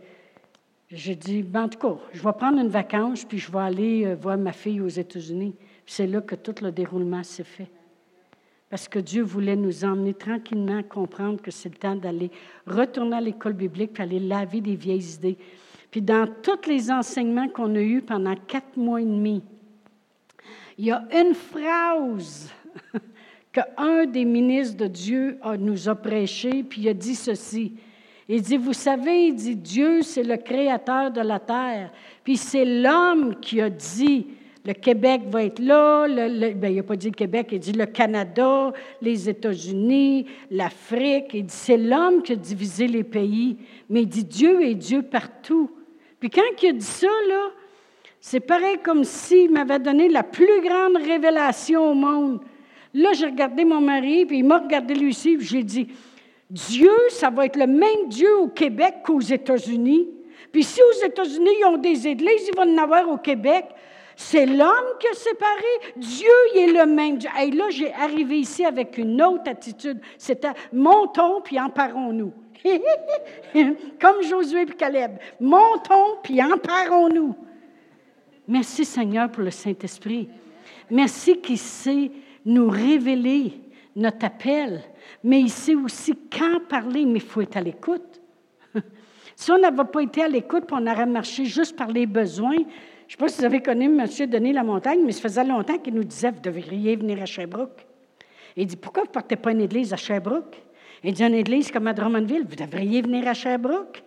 S1: dit, ben, en tout cas, je vais prendre une vacance, puis je vais aller euh, voir ma fille aux États-Unis. c'est là que tout le déroulement s'est fait. Parce que Dieu voulait nous emmener tranquillement à comprendre que c'est le temps d'aller retourner à l'école biblique, puis aller laver des vieilles idées. Puis dans tous les enseignements qu'on a eus pendant quatre mois et demi, il y a une phrase qu'un des ministres de Dieu nous a prêché, puis il a dit ceci. Il dit, vous savez, il dit, Dieu, c'est le créateur de la terre. Puis c'est l'homme qui a dit, le Québec va être là, le, ben, il n'a pas dit le Québec, il dit le Canada, les États-Unis, l'Afrique. Il dit, c'est l'homme qui a divisé les pays. Mais il dit, Dieu est Dieu partout. Puis quand il a dit ça, là, c'est pareil comme s'il m'avait donné la plus grande révélation au monde. Là, j'ai regardé mon mari, puis il m'a regardé lui aussi, puis j'ai dit, Dieu, ça va être le même Dieu au Québec qu'aux États-Unis. Puis si aux États-Unis, ils ont des églises, ils vont en avoir au Québec. C'est l'homme qui a séparé. Dieu, il est le même Dieu. Et là, j'ai arrivé ici avec une autre attitude. C'était montons puis emparons-nous. Comme Josué et Caleb. Montons puis emparons-nous. Merci Seigneur pour le Saint-Esprit. Merci qu'il sait nous révéler notre appel mais il sait aussi quand parler, mais il faut être à l'écoute. si on n'avait pas été à l'écoute, puis on aurait marché juste par les besoins, je ne sais pas si vous avez connu M. Denis La Montagne, mais ça faisait longtemps qu'il nous disait Vous devriez venir à Sherbrooke. Il dit Pourquoi vous ne portez pas une église à Sherbrooke Il dit Une église comme à Drummondville, vous devriez venir à Sherbrooke.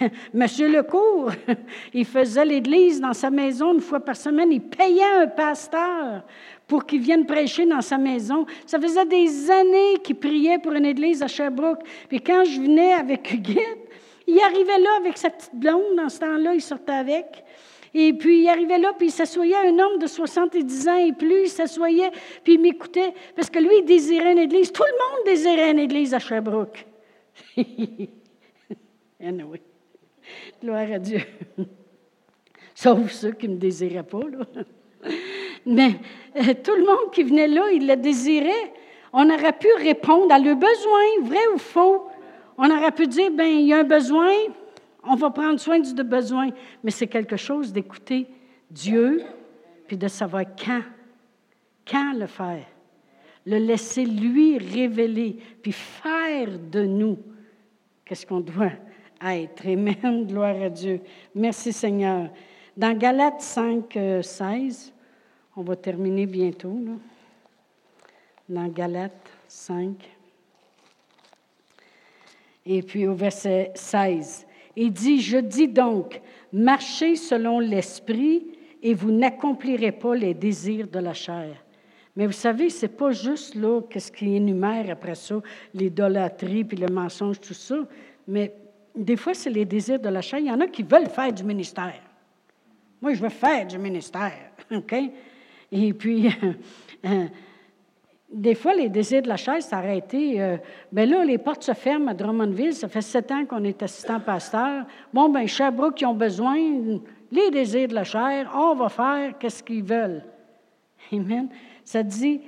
S1: Monsieur Lecourt, il faisait l'église dans sa maison une fois par semaine. Il payait un pasteur pour qu'il vienne prêcher dans sa maison. Ça faisait des années qu'il priait pour une église à Sherbrooke. Puis quand je venais avec Huguette, il arrivait là avec sa petite blonde. Dans ce temps-là, il sortait avec. Et puis, il arrivait là, puis il s'assoyait, un homme de 70 ans et plus, il s'assoyait, puis il m'écoutait, parce que lui, il désirait une église. Tout le monde désirait une église à Sherbrooke. anyway. Gloire à Dieu. Sauf ceux qui ne me désiraient pas, là. Mais euh, tout le monde qui venait là, il le désirait. On aurait pu répondre à leurs besoin, vrai ou faux. On aurait pu dire, ben il y a un besoin, on va prendre soin du besoin. Mais c'est quelque chose d'écouter Dieu, puis de savoir quand Quand le faire? Le laisser lui révéler, puis faire de nous qu'est-ce qu'on doit être. Amen. Gloire à Dieu. Merci Seigneur. Dans Galates 5, 16, euh, on va terminer bientôt. Dans Galates 5. Et puis au verset 16, il dit, je dis donc, marchez selon l'esprit et vous n'accomplirez pas les désirs de la chair. Mais vous savez, ce n'est pas juste là qu'est-ce qui énumère après ça, l'idolâtrie puis le mensonge, tout ça. Mais des fois, c'est les désirs de la chair. Il y en a qui veulent faire du ministère. Moi, je veux faire du ministère. OK? Et puis, des fois, les désirs de la aurait été, euh, ben là, les portes se ferment à Drummondville. Ça fait sept ans qu'on est assistant pasteur. Bon, ben Sherbrooke, qui ont besoin, les désirs de la chair, on va faire qu'est-ce qu'ils veulent. Amen. Ça dit,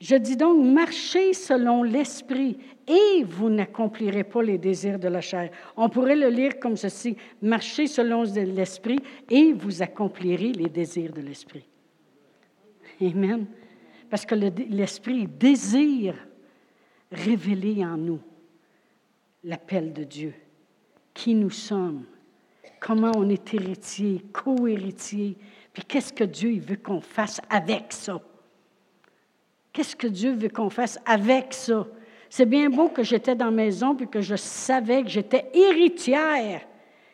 S1: je dis donc, marchez selon l'esprit et vous n'accomplirez pas les désirs de la chair. On pourrait le lire comme ceci, marchez selon l'esprit et vous accomplirez les désirs de l'esprit. Amen. Parce que l'esprit désire révéler en nous l'appel de Dieu, qui nous sommes, comment on est héritier, co-héritier, puis qu'est-ce que Dieu veut qu'on fasse avec ça? Qu'est-ce que Dieu veut qu'on fasse avec ça? C'est bien beau que j'étais dans la maison puis que je savais que j'étais héritière,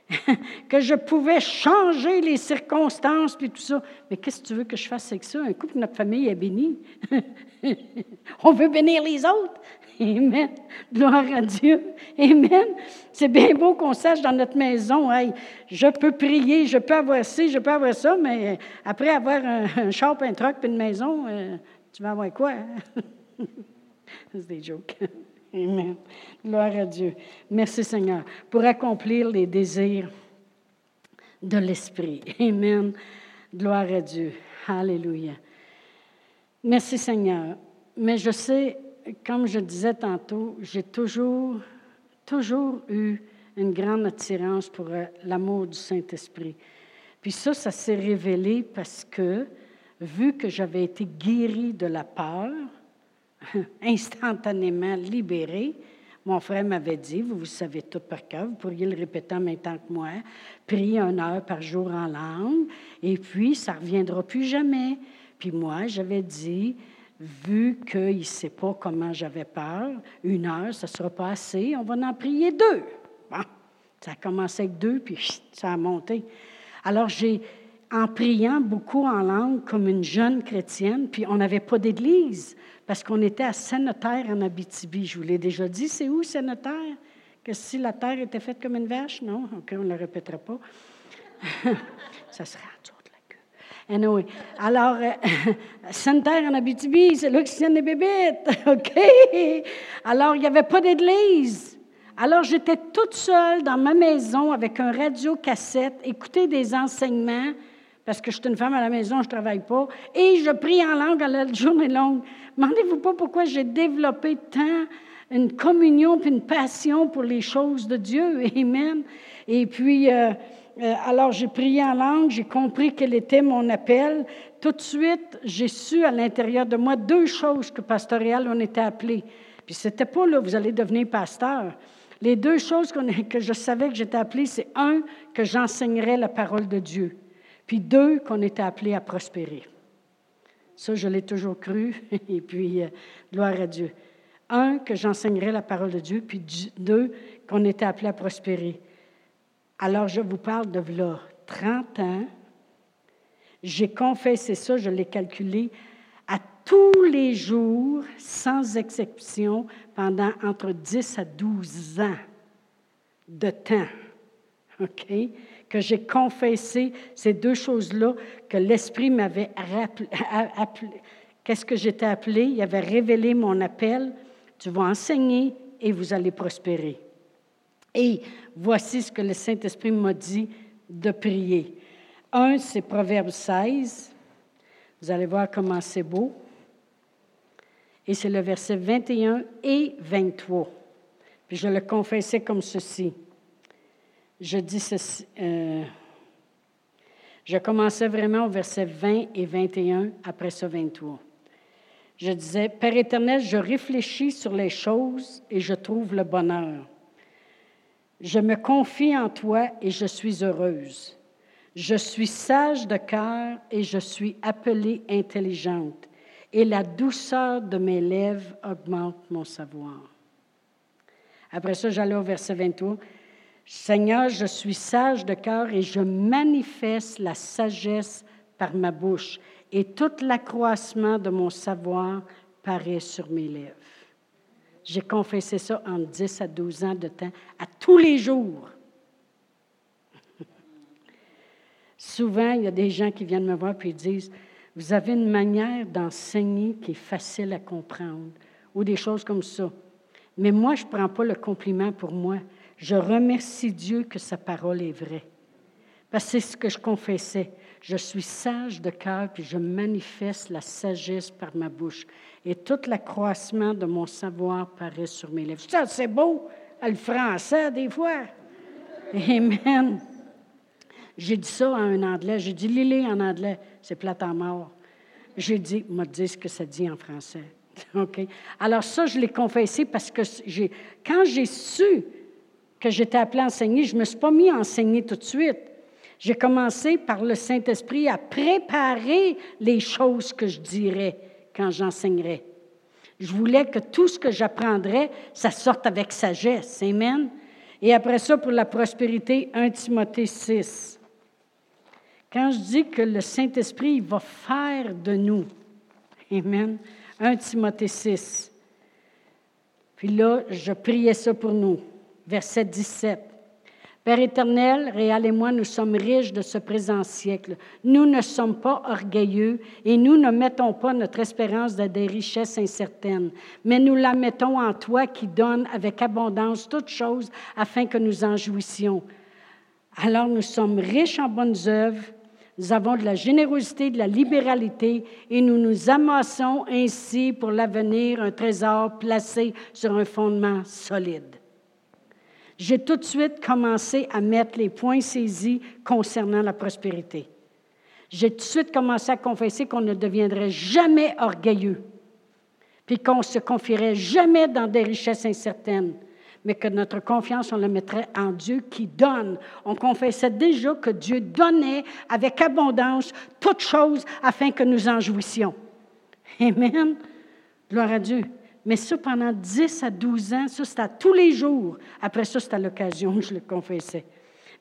S1: que je pouvais changer les circonstances puis tout ça. Mais qu'est-ce que tu veux que je fasse avec ça? Un coup notre famille est bénie. On veut bénir les autres. Amen. Gloire à Dieu. Amen. C'est bien beau qu'on sache dans notre maison, hey, je peux prier, je peux avoir ci, je peux avoir ça, mais après avoir un, un un truck, puis une maison, euh, tu vas avoir quoi? Hein? C'est des jokes. Amen. Gloire à Dieu. Merci Seigneur pour accomplir les désirs de l'Esprit. Amen. Gloire à Dieu. Alléluia. Merci Seigneur. Mais je sais, comme je disais tantôt, j'ai toujours, toujours eu une grande attirance pour euh, l'amour du Saint-Esprit. Puis ça, ça s'est révélé parce que vu que j'avais été guérie de la peur, instantanément libérée, mon frère m'avait dit, vous, vous savez tout par cœur, vous pourriez le répéter en même temps que moi, priez une heure par jour en langue, et puis ça ne reviendra plus jamais. Puis moi, j'avais dit, vu qu'il ne sait pas comment j'avais peur, une heure, ça ne sera pas assez, on va en prier deux. Bon, ça a commencé avec deux, puis ça a monté. Alors j'ai en priant beaucoup en langue comme une jeune chrétienne, puis on n'avait pas d'église parce qu'on était à Saint-Notaire en Abitibi. Je vous l'ai déjà dit, c'est où Saint-Notaire? Que si la terre était faite comme une vache? Non, OK, on ne le répétera pas. Ça serait en dessous de la queue. Anyway. Alors, euh, Saint-Notaire en Abitibi, c'est là que les bébites. OK? Alors, il n'y avait pas d'église. Alors, j'étais toute seule dans ma maison avec un radio-cassette, écouter des enseignements parce que je suis une femme à la maison, je ne travaille pas, et je prie en langue à la journée longue. Demandez-vous pas pourquoi j'ai développé tant une communion puis une passion pour les choses de Dieu. Amen. Et puis, euh, euh, alors j'ai prié en langue, j'ai compris quel était mon appel. Tout de suite, j'ai su à l'intérieur de moi deux choses que pastoral on était appelé. Puis c'était pas là, vous allez devenir pasteur. Les deux choses que je savais que j'étais appelé, c'est un, que j'enseignerais la parole de Dieu. Puis deux, qu'on était appelé à prospérer. Ça, je l'ai toujours cru. Et puis, euh, gloire à Dieu. Un, que j'enseignerais la parole de Dieu. Puis deux, qu'on était appelé à prospérer. Alors, je vous parle de là, 30 ans. J'ai confessé ça, je l'ai calculé, à tous les jours, sans exception, pendant entre 10 à 12 ans de temps. OK? Que j'ai confessé ces deux choses-là, que l'Esprit m'avait appelé. Qu'est-ce que j'étais appelé? Il avait révélé mon appel. Tu vas enseigner et vous allez prospérer. Et voici ce que le Saint-Esprit m'a dit de prier. Un, c'est Proverbe 16. Vous allez voir comment c'est beau. Et c'est le verset 21 et 23. Puis je le confessais comme ceci je dis. Euh, je commençais vraiment au verset 20 et 21, après ça 23. je disais, Père éternel, je réfléchis sur les choses et je trouve le bonheur. Je me confie en toi et je suis heureuse. Je suis sage de cœur et je suis appelée intelligente. Et la douceur de mes lèvres augmente mon savoir. Après ça, j'allais au verset 23. Seigneur, je suis sage de cœur et je manifeste la sagesse par ma bouche et tout l'accroissement de mon savoir paraît sur mes lèvres. J'ai confessé ça en 10 à 12 ans de temps, à tous les jours. Souvent, il y a des gens qui viennent me voir et disent Vous avez une manière d'enseigner qui est facile à comprendre, ou des choses comme ça. Mais moi, je ne prends pas le compliment pour moi. Je remercie Dieu que sa parole est vraie. Parce que c'est ce que je confessais. Je suis sage de cœur, puis je manifeste la sagesse par ma bouche. Et tout l'accroissement de mon savoir paraît sur mes lèvres. Ça, c'est beau, le français, des fois. Amen. J'ai dit ça en un anglais. J'ai dit Lily en anglais, c'est plate en mort. J'ai dit, m'a dit ce que ça dit en français. OK? Alors, ça, je l'ai confessé parce que quand j'ai su que j'étais appelée à enseigner, je ne me suis pas mis à enseigner tout de suite. J'ai commencé par le Saint-Esprit à préparer les choses que je dirais quand j'enseignerais. Je voulais que tout ce que j'apprendrais, ça sorte avec sagesse. Amen. Et après ça, pour la prospérité, 1 Timothée 6. Quand je dis que le Saint-Esprit va faire de nous, Amen, 1 Timothée 6. Puis là, je priais ça pour nous. Verset 17. Père éternel, Réal et moi, nous sommes riches de ce présent siècle. Nous ne sommes pas orgueilleux et nous ne mettons pas notre espérance dans des richesses incertaines, mais nous la mettons en toi qui donne avec abondance toutes choses afin que nous en jouissions. Alors nous sommes riches en bonnes œuvres, nous avons de la générosité, de la libéralité et nous nous amassons ainsi pour l'avenir un trésor placé sur un fondement solide j'ai tout de suite commencé à mettre les points saisis concernant la prospérité. J'ai tout de suite commencé à confesser qu'on ne deviendrait jamais orgueilleux, puis qu'on se confierait jamais dans des richesses incertaines, mais que notre confiance, on la mettrait en Dieu qui donne. On confessait déjà que Dieu donnait avec abondance toutes choses afin que nous en jouissions. Amen. Gloire à Dieu. Mais ça, pendant 10 à 12 ans, ça, c'était à tous les jours. Après ça, c'était à l'occasion que je le confessais.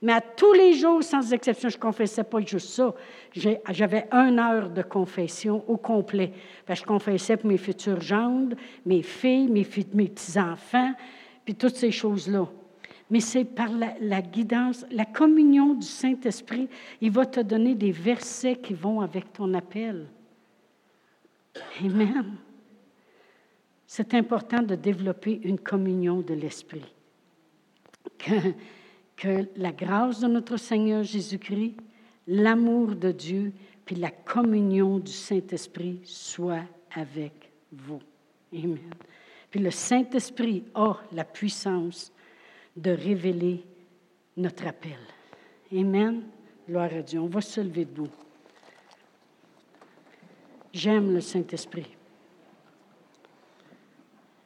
S1: Mais à tous les jours, sans exception, je confessais pas juste ça. J'avais une heure de confession au complet. je confessais pour mes futures gendres, mes filles, mes, petits-enfants, puis toutes ces choses-là. Mais c'est par la, guidance, la communion du Saint-Esprit, il va te donner des versets qui vont avec ton appel. Amen c'est important de développer une communion de l'Esprit. Que, la grâce de notre Seigneur Jésus-Christ, l'amour de Dieu, puis la communion du Saint-Esprit soit avec vous. Amen. Puis le Saint-Esprit a la puissance de révéler notre appel. Amen. Gloire à Dieu. On va se lever debout. J'aime le Saint-Esprit.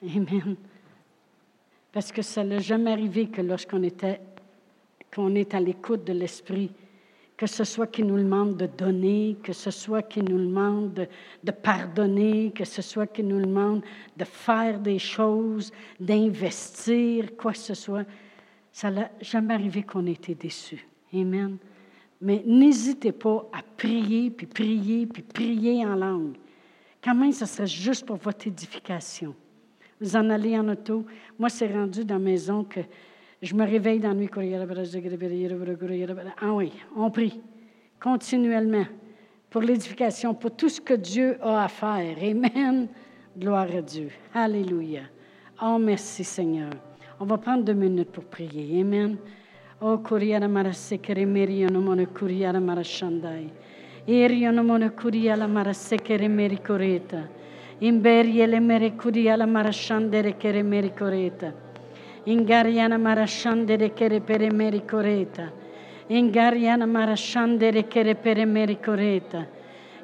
S1: Amen. Parce que ça n'a jamais arrivé que lorsqu'on était, qu'on est à l'écoute de l'Esprit, que ce soit qui nous demande de donner, que ce soit qui nous demande de, de pardonner, que ce soit qui nous demande de faire des choses, d'investir, quoi que ce soit, ça n'a jamais arrivé qu'on ait été déçus. Amen. Mais n'hésitez pas à prier, puis prier, puis prier en langue. Quand même, ce serait juste pour votre édification. Vous en allez en auto. Moi, c'est rendu dans la maison que je me réveille dans la nuit. Ah oui, on prie continuellement pour l'édification, pour tout ce que Dieu a à faire. Amen. Gloire à Dieu. Alléluia. Oh, merci Seigneur. On va prendre deux minutes pour prier. Amen. Oh, kuriara marasekere kuriara marashandai. Kuriara marasekere meri koreta. Imberiele merecuria marashandere chere mericoreta. Ingariana marashandere chere pere mericoreta. Ingariana marashandere chere pere mericoreta.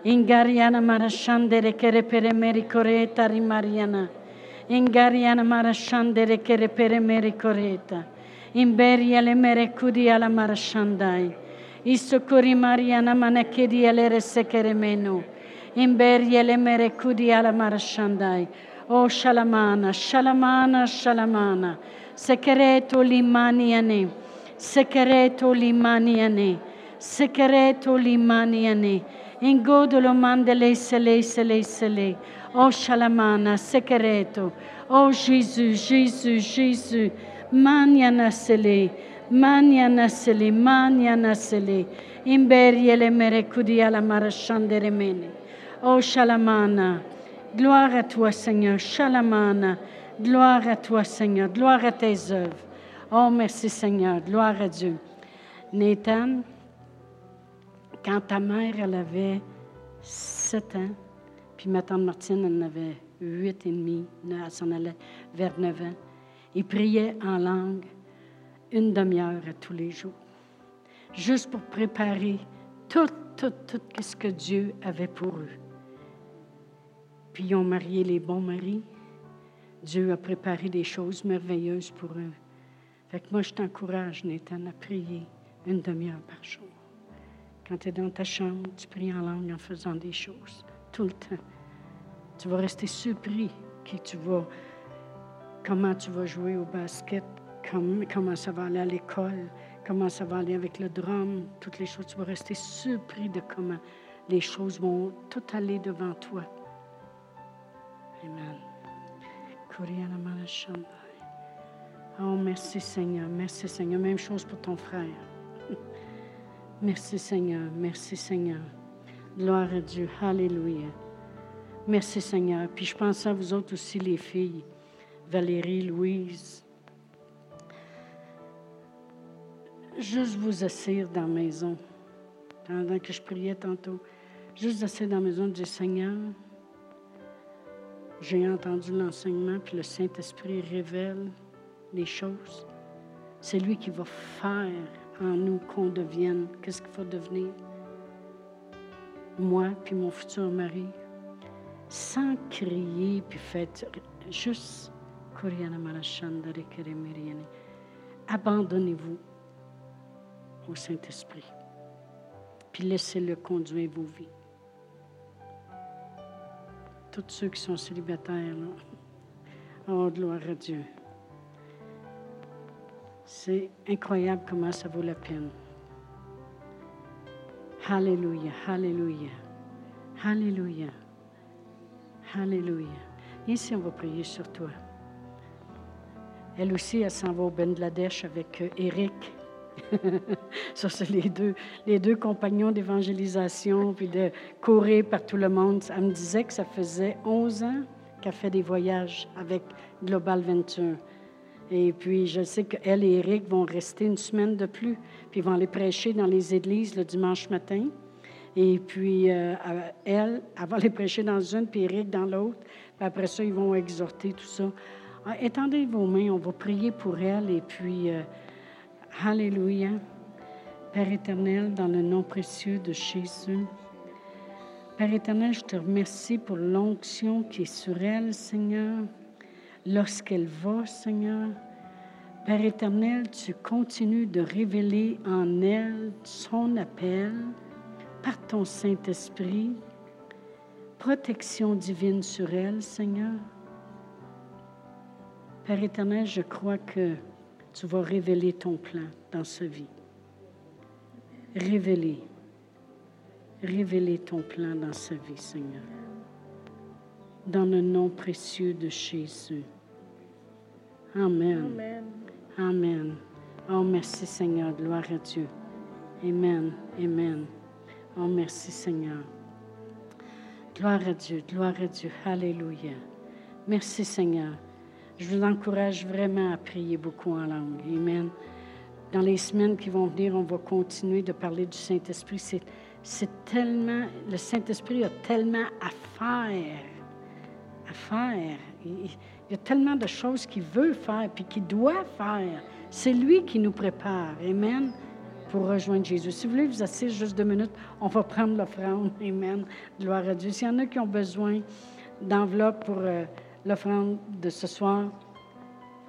S1: Ingariana marashandere chere pere mericoreta rimariana. Ingariana marashandere chere pere mericoreta. Imberiele merecuria marashandai. Isso cori mariana manachedi alere secere menu. Imberia le mere kudi ala marashandai. O shalamana, shalamana, shalamana. Secreto limaniane. Secreto limaniane. Secreto limaniane. Ingodolo mandele sele sele sele. Oh Shalamana, secreto. Oh Jésus, Jésus, Jésus. Maniana sele. Maniana sele. Maniana sele. Imberiele merecudi alla marashandere mene. Oh Shalamana. Gloire à toi, Seigneur. Shalamana. Gloire à toi, Seigneur. Gloire à tes œuvres. Oh, merci, Seigneur. Gloire à Dieu. Nathan. Quand ta mère, elle avait sept ans, puis ma tante Martine, elle en avait huit et demi, elle s'en allait vers neuf ans, ils priaient en langue une demi-heure tous les jours, juste pour préparer tout, tout, tout ce que Dieu avait pour eux. Puis ils ont marié les bons maris. Dieu a préparé des choses merveilleuses pour eux. Fait que moi, je t'encourage, Nathan, à prier une demi-heure par jour. Quand tu es dans ta chambre, tu pries en langue en faisant des choses, tout le temps. Tu vas rester surpris qui tu vas, comment tu vas jouer au basket, comment ça va aller à l'école, comment ça va aller avec le drum, toutes les choses. Tu vas rester surpris de comment les choses vont tout aller devant toi. Amen. Oh, merci Seigneur, merci Seigneur. Même chose pour ton frère. Merci Seigneur, merci Seigneur. Gloire à Dieu, Alléluia. Merci Seigneur. Puis je pense à vous autres aussi, les filles, Valérie, Louise. Juste vous asseoir dans la maison, pendant que je priais tantôt. Juste asseoir dans la maison, dire Seigneur, j'ai entendu l'enseignement, puis le Saint-Esprit révèle les choses. C'est lui qui va faire en nous qu'on devienne. Qu'est-ce qu'il faut devenir? Moi, puis mon futur mari, sans crier, puis faites juste Abandonnez-vous au Saint-Esprit, puis laissez-le conduire vos vies. Tous ceux qui sont célibataires, là, oh, gloire à Dieu. C'est incroyable comment ça vaut la peine. Alléluia, Alléluia, Alléluia, Alléluia. Ici, on va prier sur toi. Elle aussi, elle s'en va au Bangladesh avec Eric. Ça, c'est les deux, les deux compagnons d'évangélisation, puis de courir par tout le monde. Elle me disait que ça faisait 11 ans qu'elle fait des voyages avec Global Venture. Et puis, je sais qu'elle et Eric vont rester une semaine de plus, puis ils vont aller prêcher dans les églises le dimanche matin. Et puis, euh, elle, elle va aller prêcher dans une, puis Eric dans l'autre. Puis après ça, ils vont exhorter tout ça. Ah, étendez vos mains, on va prier pour elle. Et puis, euh, Alléluia. Père éternel, dans le nom précieux de Jésus. Père éternel, je te remercie pour l'onction qui est sur elle, Seigneur lorsqu'elle va, Seigneur. Père éternel, tu continues de révéler en elle son appel par ton Saint-Esprit. Protection divine sur elle, Seigneur. Père éternel, je crois que tu vas révéler ton plan dans sa vie. Révéler. Révéler ton plan dans sa vie, Seigneur. Dans le nom précieux de Jésus. Amen. Amen. Oh, merci Seigneur. Gloire à Dieu. Amen. Amen. Oh, merci Seigneur. Gloire à Dieu. Gloire à Dieu. Alléluia. Merci Seigneur. Je vous encourage vraiment à prier beaucoup en langue. Amen. Dans les semaines qui vont venir, on va continuer de parler du Saint-Esprit. C'est, tellement, le Saint-Esprit a tellement à faire, à faire. Il y a tellement de choses qu'il veut faire puis qu'il doit faire. C'est lui qui nous prépare. Amen. pour rejoindre Jésus. Si vous voulez vous asseoir juste deux minutes, on va prendre l'offrande. Amen. Gloire à Dieu. S'il y en a qui ont besoin d'enveloppe pour euh, l'offrande de ce soir,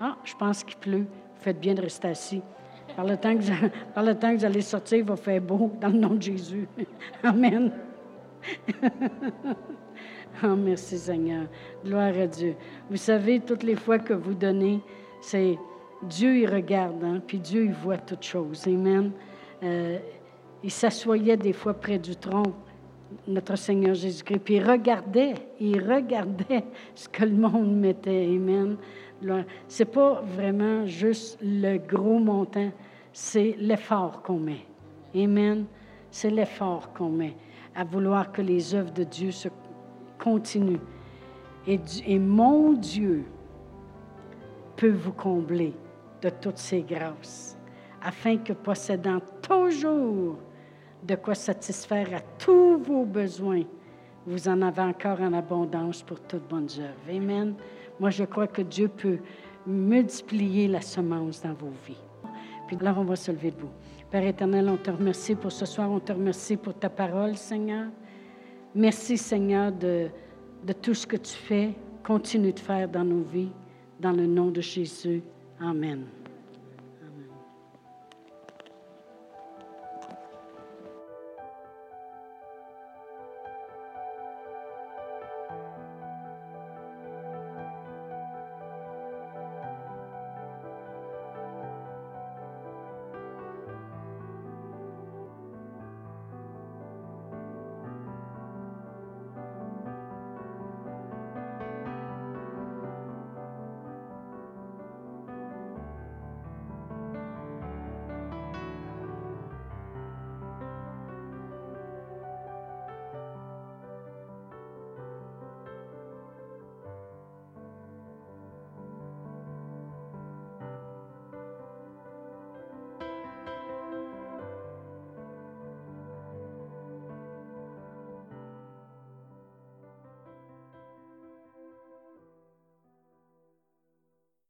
S1: ah, je pense qu'il pleut. Vous faites bien de rester assis. Par le, temps que vous, par le temps que vous allez sortir, il va faire beau dans le nom de Jésus. Amen. oh, merci Seigneur. Gloire à Dieu. Vous savez, toutes les fois que vous donnez, c'est Dieu, il regarde, hein, puis Dieu, il voit toutes choses. Amen. Euh, il s'assoyait des fois près du tronc, notre Seigneur Jésus-Christ, puis il regardait, il regardait ce que le monde mettait. Amen. C'est pas vraiment juste le gros montant, c'est l'effort qu'on met. Amen. C'est l'effort qu'on met à vouloir que les œuvres de Dieu se continuent. Et, et mon Dieu peut vous combler de toutes ces grâces, afin que possédant toujours de quoi satisfaire à tous vos besoins, vous en avez encore en abondance pour toute bonne œuvre. Amen. Moi, je crois que Dieu peut multiplier la semence dans vos vies. Puis là, on va se lever debout. Père éternel, on te remercie pour ce soir. On te remercie pour ta parole, Seigneur. Merci, Seigneur, de, de tout ce que tu fais. Continue de faire dans nos vies. Dans le nom de Jésus. Amen.